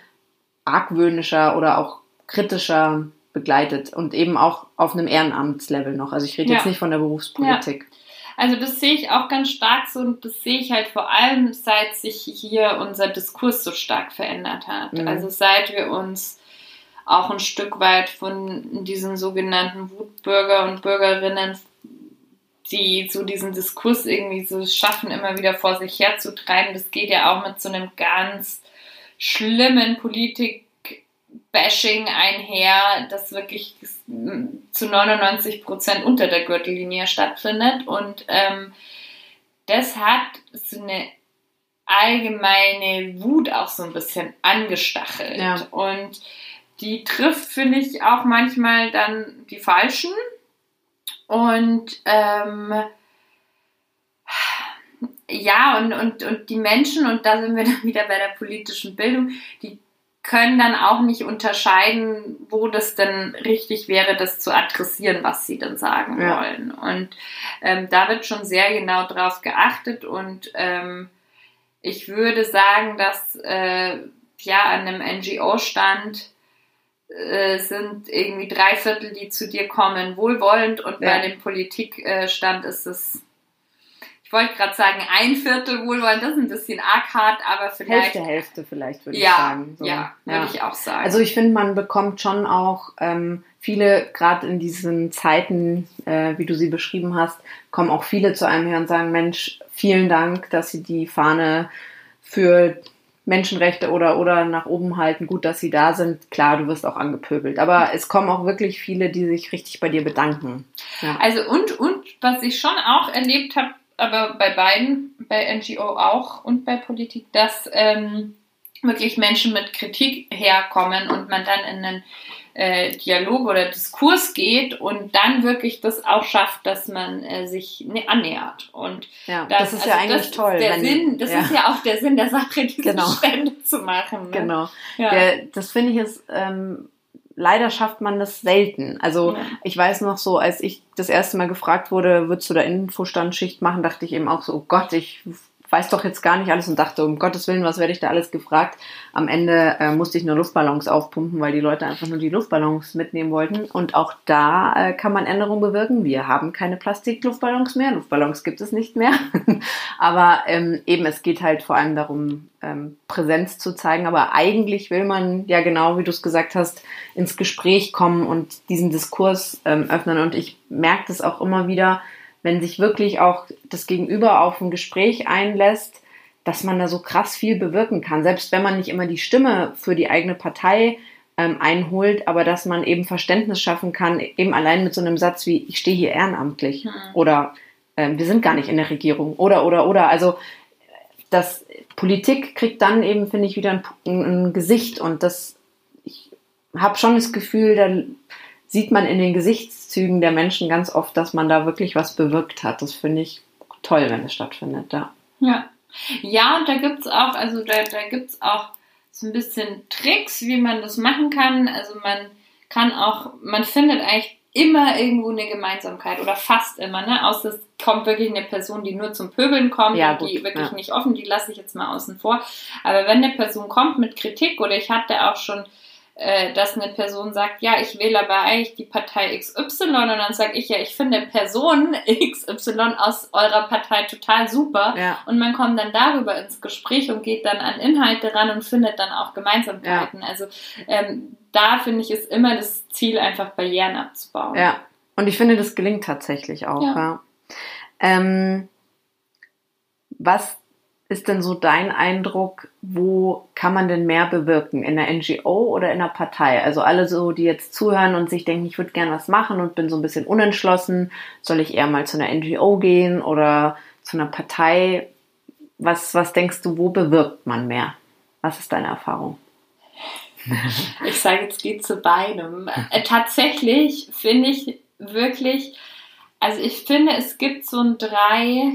argwöhnischer oder auch kritischer begleitet und eben auch auf einem Ehrenamtslevel noch. Also ich rede ja. jetzt nicht von der Berufspolitik. Ja. Also das sehe ich auch ganz stark so und das sehe ich halt vor allem, seit sich hier unser Diskurs so stark verändert hat. Mhm. Also seit wir uns auch ein Stück weit von diesen sogenannten Wutbürger und Bürgerinnen, die so diesen Diskurs irgendwie so schaffen, immer wieder vor sich herzutreiben. Das geht ja auch mit so einem ganz schlimmen Politik Bashing einher, das wirklich zu 99 Prozent unter der Gürtellinie stattfindet. Und ähm, das hat so eine allgemeine Wut auch so ein bisschen angestachelt. Ja. Und die trifft, finde ich, auch manchmal dann die Falschen. Und ähm, ja, und, und, und die Menschen, und da sind wir dann wieder bei der politischen Bildung, die können dann auch nicht unterscheiden, wo das denn richtig wäre, das zu adressieren, was sie dann sagen ja. wollen. Und ähm, da wird schon sehr genau drauf geachtet und ähm, ich würde sagen, dass äh, ja an einem NGO-Stand äh, sind irgendwie drei Viertel, die zu dir kommen, wohlwollend und ja. bei dem Politikstand ist es wollte gerade sagen, ein Viertel wohlwollend, das ist ein bisschen arg hart, aber vielleicht. Hälfte, Hälfte vielleicht, würde ja, ich sagen. So. Ja, würde ja. ich auch sagen. Also ich finde, man bekommt schon auch ähm, viele, gerade in diesen Zeiten, äh, wie du sie beschrieben hast, kommen auch viele zu einem her und sagen, Mensch, vielen Dank, dass Sie die Fahne für Menschenrechte oder, oder nach oben halten. Gut, dass sie da sind. Klar, du wirst auch angepöbelt. Aber es kommen auch wirklich viele, die sich richtig bei dir bedanken. Ja. Also und, und was ich schon auch erlebt habe, aber bei beiden, bei NGO auch und bei Politik, dass ähm, wirklich Menschen mit Kritik herkommen und man dann in einen äh, Dialog oder Diskurs geht und dann wirklich das auch schafft, dass man äh, sich ne, annähert. Und ja, das, das ist also ja eigentlich das toll. Der Sinn, das ja. ist ja auch der Sinn der Sache, diese genau. Stände zu machen. Ne? Genau. Ja. Der, das finde ich ist ähm, leider schafft man das selten. Also ja. ich weiß noch so, als ich das erste Mal gefragt wurde, würdest du da Infostandschicht machen, dachte ich eben auch so, oh Gott, ich weiß doch jetzt gar nicht alles und dachte, um Gottes Willen, was werde ich da alles gefragt? Am Ende äh, musste ich nur Luftballons aufpumpen, weil die Leute einfach nur die Luftballons mitnehmen wollten. Und auch da äh, kann man Änderungen bewirken. Wir haben keine Plastikluftballons mehr. Luftballons gibt es nicht mehr. Aber ähm, eben, es geht halt vor allem darum, ähm, Präsenz zu zeigen. Aber eigentlich will man ja genau, wie du es gesagt hast, ins Gespräch kommen und diesen Diskurs ähm, öffnen. Und ich merke das auch immer wieder, wenn sich wirklich auch das Gegenüber auf ein Gespräch einlässt, dass man da so krass viel bewirken kann. Selbst wenn man nicht immer die Stimme für die eigene Partei ähm, einholt, aber dass man eben Verständnis schaffen kann, eben allein mit so einem Satz wie, ich stehe hier ehrenamtlich mhm. oder ähm, wir sind gar nicht in der Regierung oder, oder, oder. Also das Politik kriegt dann eben, finde ich, wieder ein, ein Gesicht und das, ich habe schon das Gefühl, da sieht man in den Gesichtszügen der Menschen ganz oft, dass man da wirklich was bewirkt hat. Das finde ich toll, wenn es stattfindet, ja. Ja. Ja, und da gibt es auch, also da, da gibt es auch so ein bisschen Tricks, wie man das machen kann. Also man kann auch, man findet eigentlich immer irgendwo eine Gemeinsamkeit oder fast immer, ne? Außer es kommt wirklich eine Person, die nur zum Pöbeln kommt ja, und die wirklich ja. nicht offen, die lasse ich jetzt mal außen vor. Aber wenn eine Person kommt mit Kritik oder ich hatte auch schon äh, dass eine Person sagt, ja, ich wähle aber eigentlich die Partei XY und dann sage ich ja, ich finde Person XY aus eurer Partei total super ja. und man kommt dann darüber ins Gespräch und geht dann an Inhalte ran und findet dann auch Gemeinsamkeiten. Ja. Also ähm, da finde ich ist immer das Ziel, einfach Barrieren abzubauen. Ja, und ich finde, das gelingt tatsächlich auch. Ja. ja. Ähm, was ist denn so dein Eindruck, wo kann man denn mehr bewirken? In der NGO oder in der Partei? Also alle so, die jetzt zuhören und sich denken, ich würde gern was machen und bin so ein bisschen unentschlossen, soll ich eher mal zu einer NGO gehen oder zu einer Partei? Was, was denkst du, wo bewirkt man mehr? Was ist deine Erfahrung? Ich sage, jetzt geht zu beidem. Äh, tatsächlich finde ich wirklich, also ich finde, es gibt so ein drei,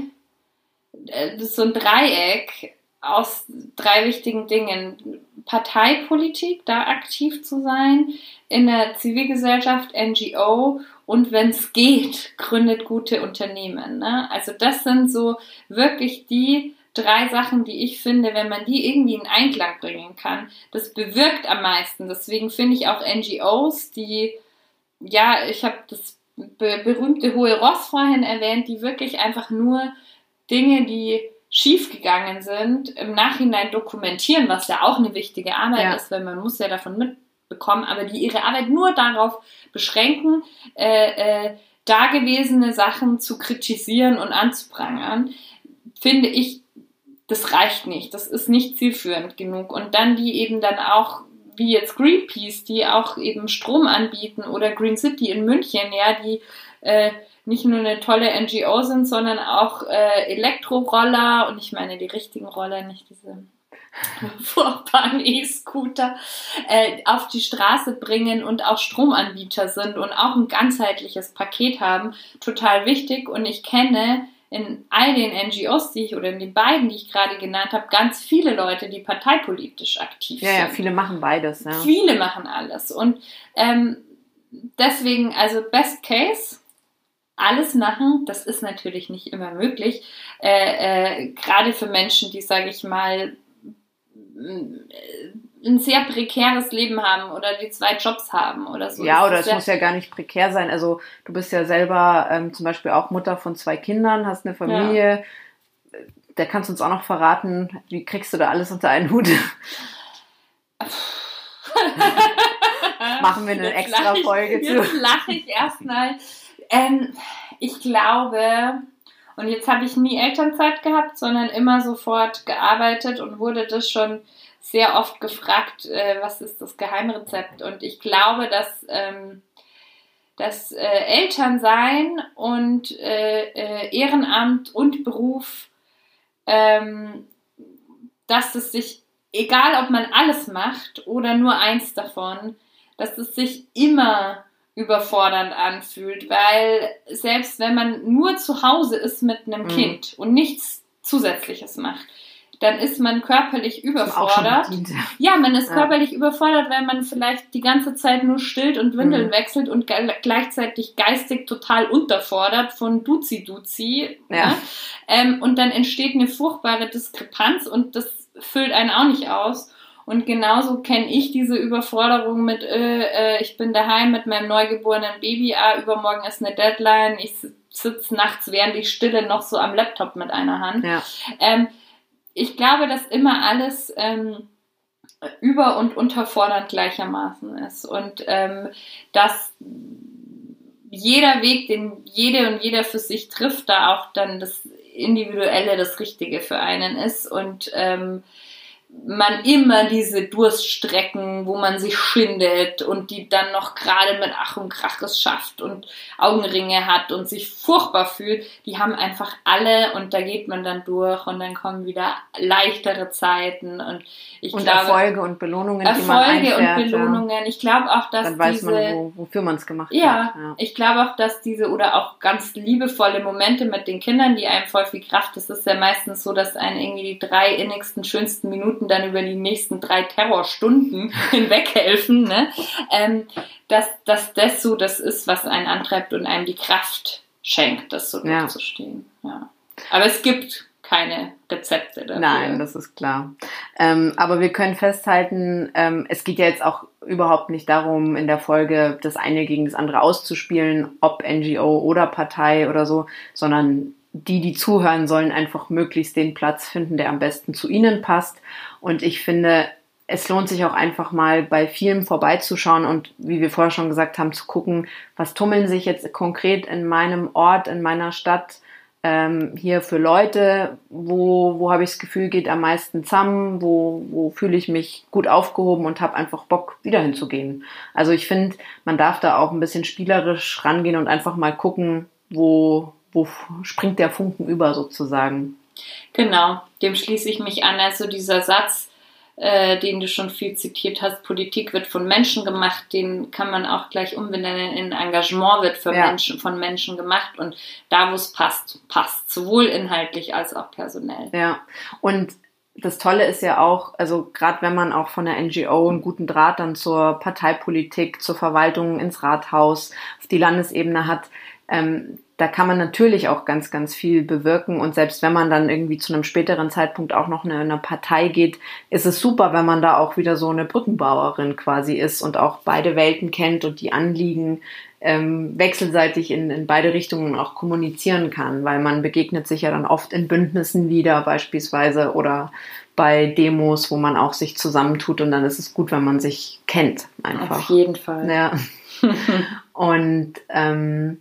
äh, so ein Dreieck aus drei wichtigen Dingen. Parteipolitik, da aktiv zu sein, in der Zivilgesellschaft, NGO und wenn es geht, gründet gute Unternehmen. Ne? Also das sind so wirklich die drei Sachen, die ich finde, wenn man die irgendwie in Einklang bringen kann, das bewirkt am meisten. Deswegen finde ich auch NGOs, die, ja, ich habe das berühmte Hohe Ross vorhin erwähnt, die wirklich einfach nur Dinge, die schiefgegangen sind, im Nachhinein dokumentieren, was ja auch eine wichtige Arbeit ja. ist, weil man muss ja davon mitbekommen, aber die ihre Arbeit nur darauf beschränken, äh, äh, dagewesene Sachen zu kritisieren und anzuprangern, finde ich das reicht nicht, das ist nicht zielführend genug. Und dann die eben dann auch, wie jetzt Greenpeace, die auch eben Strom anbieten oder Green City in München, ja, die äh, nicht nur eine tolle NGO sind, sondern auch äh, Elektroroller und ich meine die richtigen Roller, nicht diese furchtbaren E-Scooter äh, auf die Straße bringen und auch Stromanbieter sind und auch ein ganzheitliches Paket haben, total wichtig. Und ich kenne in all den NGOs, die ich oder in den beiden, die ich gerade genannt habe, ganz viele Leute, die parteipolitisch aktiv ja, sind. Ja, viele machen beides. Ja. Viele machen alles. Und ähm, deswegen, also Best Case, alles machen, das ist natürlich nicht immer möglich. Äh, äh, gerade für Menschen, die, sage ich mal, ein sehr prekäres Leben haben oder die zwei Jobs haben oder so. Ja, oder es ja muss ja gar nicht prekär sein. Also du bist ja selber ähm, zum Beispiel auch Mutter von zwei Kindern, hast eine Familie. Ja. Da kannst du uns auch noch verraten, wie kriegst du da alles unter einen Hut? Machen wir eine jetzt extra ich, Folge zu. Jetzt lache ich erstmal. Ähm, ich glaube, und jetzt habe ich nie Elternzeit gehabt, sondern immer sofort gearbeitet und wurde das schon sehr oft gefragt, äh, was ist das Geheimrezept. Und ich glaube, dass ähm, das äh, Elternsein und äh, äh, Ehrenamt und Beruf, ähm, dass es sich, egal ob man alles macht oder nur eins davon, dass es sich immer überfordernd anfühlt, weil selbst wenn man nur zu Hause ist mit einem mhm. Kind und nichts Zusätzliches macht, dann ist man körperlich überfordert. Ja, man ist ja. körperlich überfordert, weil man vielleicht die ganze Zeit nur stillt und Windeln mhm. wechselt und ge gleichzeitig geistig total unterfordert von Duzi Duzi. Ja. Ne? Ähm, und dann entsteht eine furchtbare Diskrepanz und das füllt einen auch nicht aus. Und genauso kenne ich diese Überforderung mit, äh, äh, ich bin daheim mit meinem neugeborenen Baby, ah, übermorgen ist eine Deadline, ich sitze nachts während ich stille noch so am Laptop mit einer Hand. Ja. Ähm, ich glaube, dass immer alles ähm, über- und unterfordernd gleichermaßen ist und ähm, dass jeder Weg, den jede und jeder für sich trifft, da auch dann das Individuelle das Richtige für einen ist und ähm, man immer diese Durststrecken, wo man sich schindet und die dann noch gerade mit Ach und Krach es schafft und Augenringe hat und sich furchtbar fühlt, die haben einfach alle und da geht man dann durch und dann kommen wieder leichtere Zeiten und ich und glaube Erfolge und Belohnungen, Erfolge die man einfährt, und Belohnungen. Ich glaube auch, dass dann weiß diese, man, wo, wofür man es gemacht ja, hat. Ja, ich glaube auch, dass diese oder auch ganz liebevolle Momente mit den Kindern, die einem voll viel Kraft, das ist ja meistens so, dass einen irgendwie die drei innigsten, schönsten Minuten Minuten dann über die nächsten drei Terrorstunden hinweghelfen, ne? ähm, dass, dass das so das ist, was einen antreibt und einem die Kraft schenkt, das so ja. durchzustehen. Ja. Aber es gibt keine Rezepte dafür. Nein, das ist klar. Ähm, aber wir können festhalten, ähm, es geht ja jetzt auch überhaupt nicht darum, in der Folge das eine gegen das andere auszuspielen, ob NGO oder Partei oder so, sondern die, die zuhören, sollen einfach möglichst den Platz finden, der am besten zu ihnen passt. Und ich finde, es lohnt sich auch einfach mal bei vielen vorbeizuschauen und wie wir vorher schon gesagt haben, zu gucken, was tummeln sich jetzt konkret in meinem Ort, in meiner Stadt ähm, hier für Leute, wo, wo habe ich das Gefühl, geht am meisten zusammen, wo, wo fühle ich mich gut aufgehoben und habe einfach Bock, wieder hinzugehen. Also ich finde, man darf da auch ein bisschen spielerisch rangehen und einfach mal gucken, wo, wo springt der Funken über sozusagen. Genau, dem schließe ich mich an. Also dieser Satz, äh, den du schon viel zitiert hast, Politik wird von Menschen gemacht, den kann man auch gleich umbenennen in Engagement wird ja. Menschen, von Menschen gemacht und da, wo es passt, passt, sowohl inhaltlich als auch personell. Ja, und das Tolle ist ja auch, also gerade wenn man auch von der NGO einen guten Draht dann zur Parteipolitik, zur Verwaltung ins Rathaus, auf die Landesebene hat, ähm, da kann man natürlich auch ganz, ganz viel bewirken. Und selbst wenn man dann irgendwie zu einem späteren Zeitpunkt auch noch in eine Partei geht, ist es super, wenn man da auch wieder so eine Brückenbauerin quasi ist und auch beide Welten kennt und die Anliegen ähm, wechselseitig in, in beide Richtungen auch kommunizieren kann, weil man begegnet sich ja dann oft in Bündnissen wieder beispielsweise oder bei Demos, wo man auch sich zusammentut und dann ist es gut, wenn man sich kennt einfach. Auf jeden Fall. Ja. und ähm,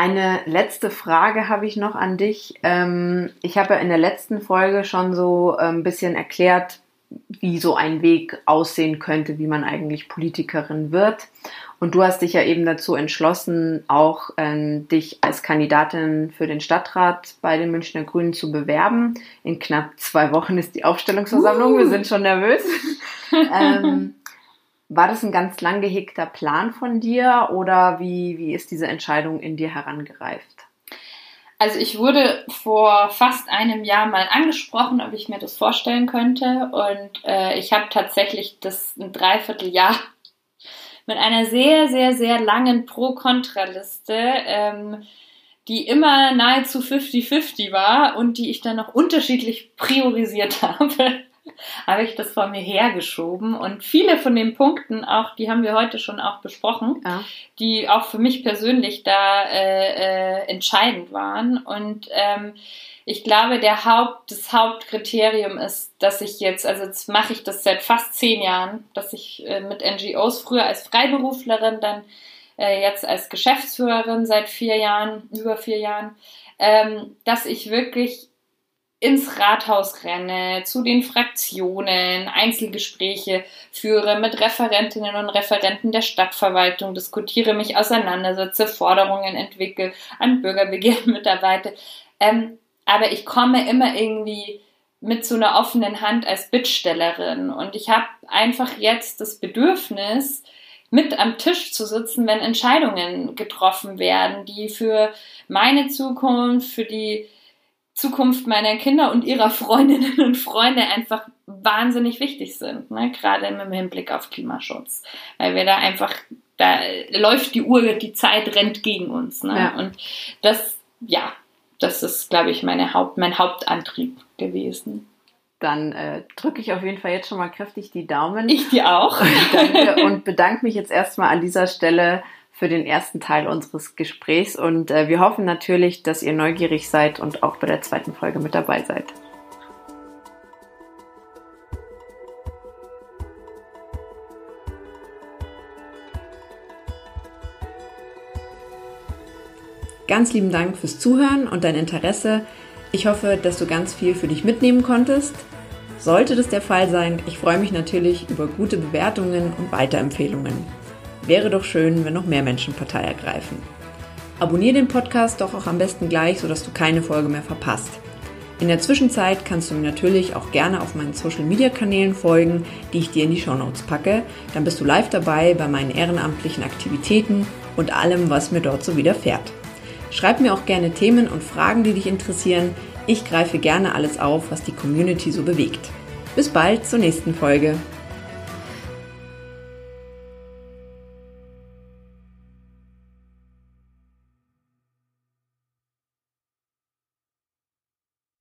eine letzte Frage habe ich noch an dich. Ähm, ich habe ja in der letzten Folge schon so ein ähm, bisschen erklärt, wie so ein Weg aussehen könnte, wie man eigentlich Politikerin wird. Und du hast dich ja eben dazu entschlossen, auch ähm, dich als Kandidatin für den Stadtrat bei den Münchner Grünen zu bewerben. In knapp zwei Wochen ist die Aufstellungsversammlung. Uh. Wir sind schon nervös. ähm, war das ein ganz lang gehegter Plan von dir oder wie, wie ist diese Entscheidung in dir herangereift? Also ich wurde vor fast einem Jahr mal angesprochen, ob ich mir das vorstellen könnte. Und äh, ich habe tatsächlich das ein Dreivierteljahr mit einer sehr, sehr, sehr langen Pro-Kontra-Liste, ähm, die immer nahezu 50-50 war und die ich dann noch unterschiedlich priorisiert habe habe ich das vor mir hergeschoben. Und viele von den Punkten, auch die haben wir heute schon auch besprochen, ja. die auch für mich persönlich da äh, äh, entscheidend waren. Und ähm, ich glaube, der Haupt, das Hauptkriterium ist, dass ich jetzt, also jetzt mache ich das seit fast zehn Jahren, dass ich äh, mit NGOs früher als Freiberuflerin, dann äh, jetzt als Geschäftsführerin seit vier Jahren, über vier Jahren, ähm, dass ich wirklich ins Rathaus renne, zu den Fraktionen, Einzelgespräche führe mit Referentinnen und Referenten der Stadtverwaltung, diskutiere mich auseinandersetze, Forderungen entwickle, an Bürgerbegehren mitarbeite. Ähm, aber ich komme immer irgendwie mit so einer offenen Hand als Bittstellerin und ich habe einfach jetzt das Bedürfnis, mit am Tisch zu sitzen, wenn Entscheidungen getroffen werden, die für meine Zukunft, für die Zukunft meiner Kinder und ihrer Freundinnen und Freunde einfach wahnsinnig wichtig sind, ne? gerade im Hinblick auf Klimaschutz, weil wir da einfach, da läuft die Uhr, die Zeit rennt gegen uns. Ne? Ja. Und das, ja, das ist, glaube ich, meine Haupt, mein Hauptantrieb gewesen. Dann äh, drücke ich auf jeden Fall jetzt schon mal kräftig die Daumen. Ich dir auch. Danke und bedanke mich jetzt erstmal an dieser Stelle für den ersten Teil unseres Gesprächs und äh, wir hoffen natürlich, dass ihr neugierig seid und auch bei der zweiten Folge mit dabei seid. Ganz lieben Dank fürs Zuhören und dein Interesse. Ich hoffe, dass du ganz viel für dich mitnehmen konntest. Sollte das der Fall sein, ich freue mich natürlich über gute Bewertungen und Weiterempfehlungen. Wäre doch schön, wenn noch mehr Menschen Partei ergreifen. Abonnier den Podcast doch auch am besten gleich, sodass du keine Folge mehr verpasst. In der Zwischenzeit kannst du mir natürlich auch gerne auf meinen Social Media Kanälen folgen, die ich dir in die Show Notes packe. Dann bist du live dabei bei meinen ehrenamtlichen Aktivitäten und allem, was mir dort so widerfährt. Schreib mir auch gerne Themen und Fragen, die dich interessieren. Ich greife gerne alles auf, was die Community so bewegt. Bis bald zur nächsten Folge.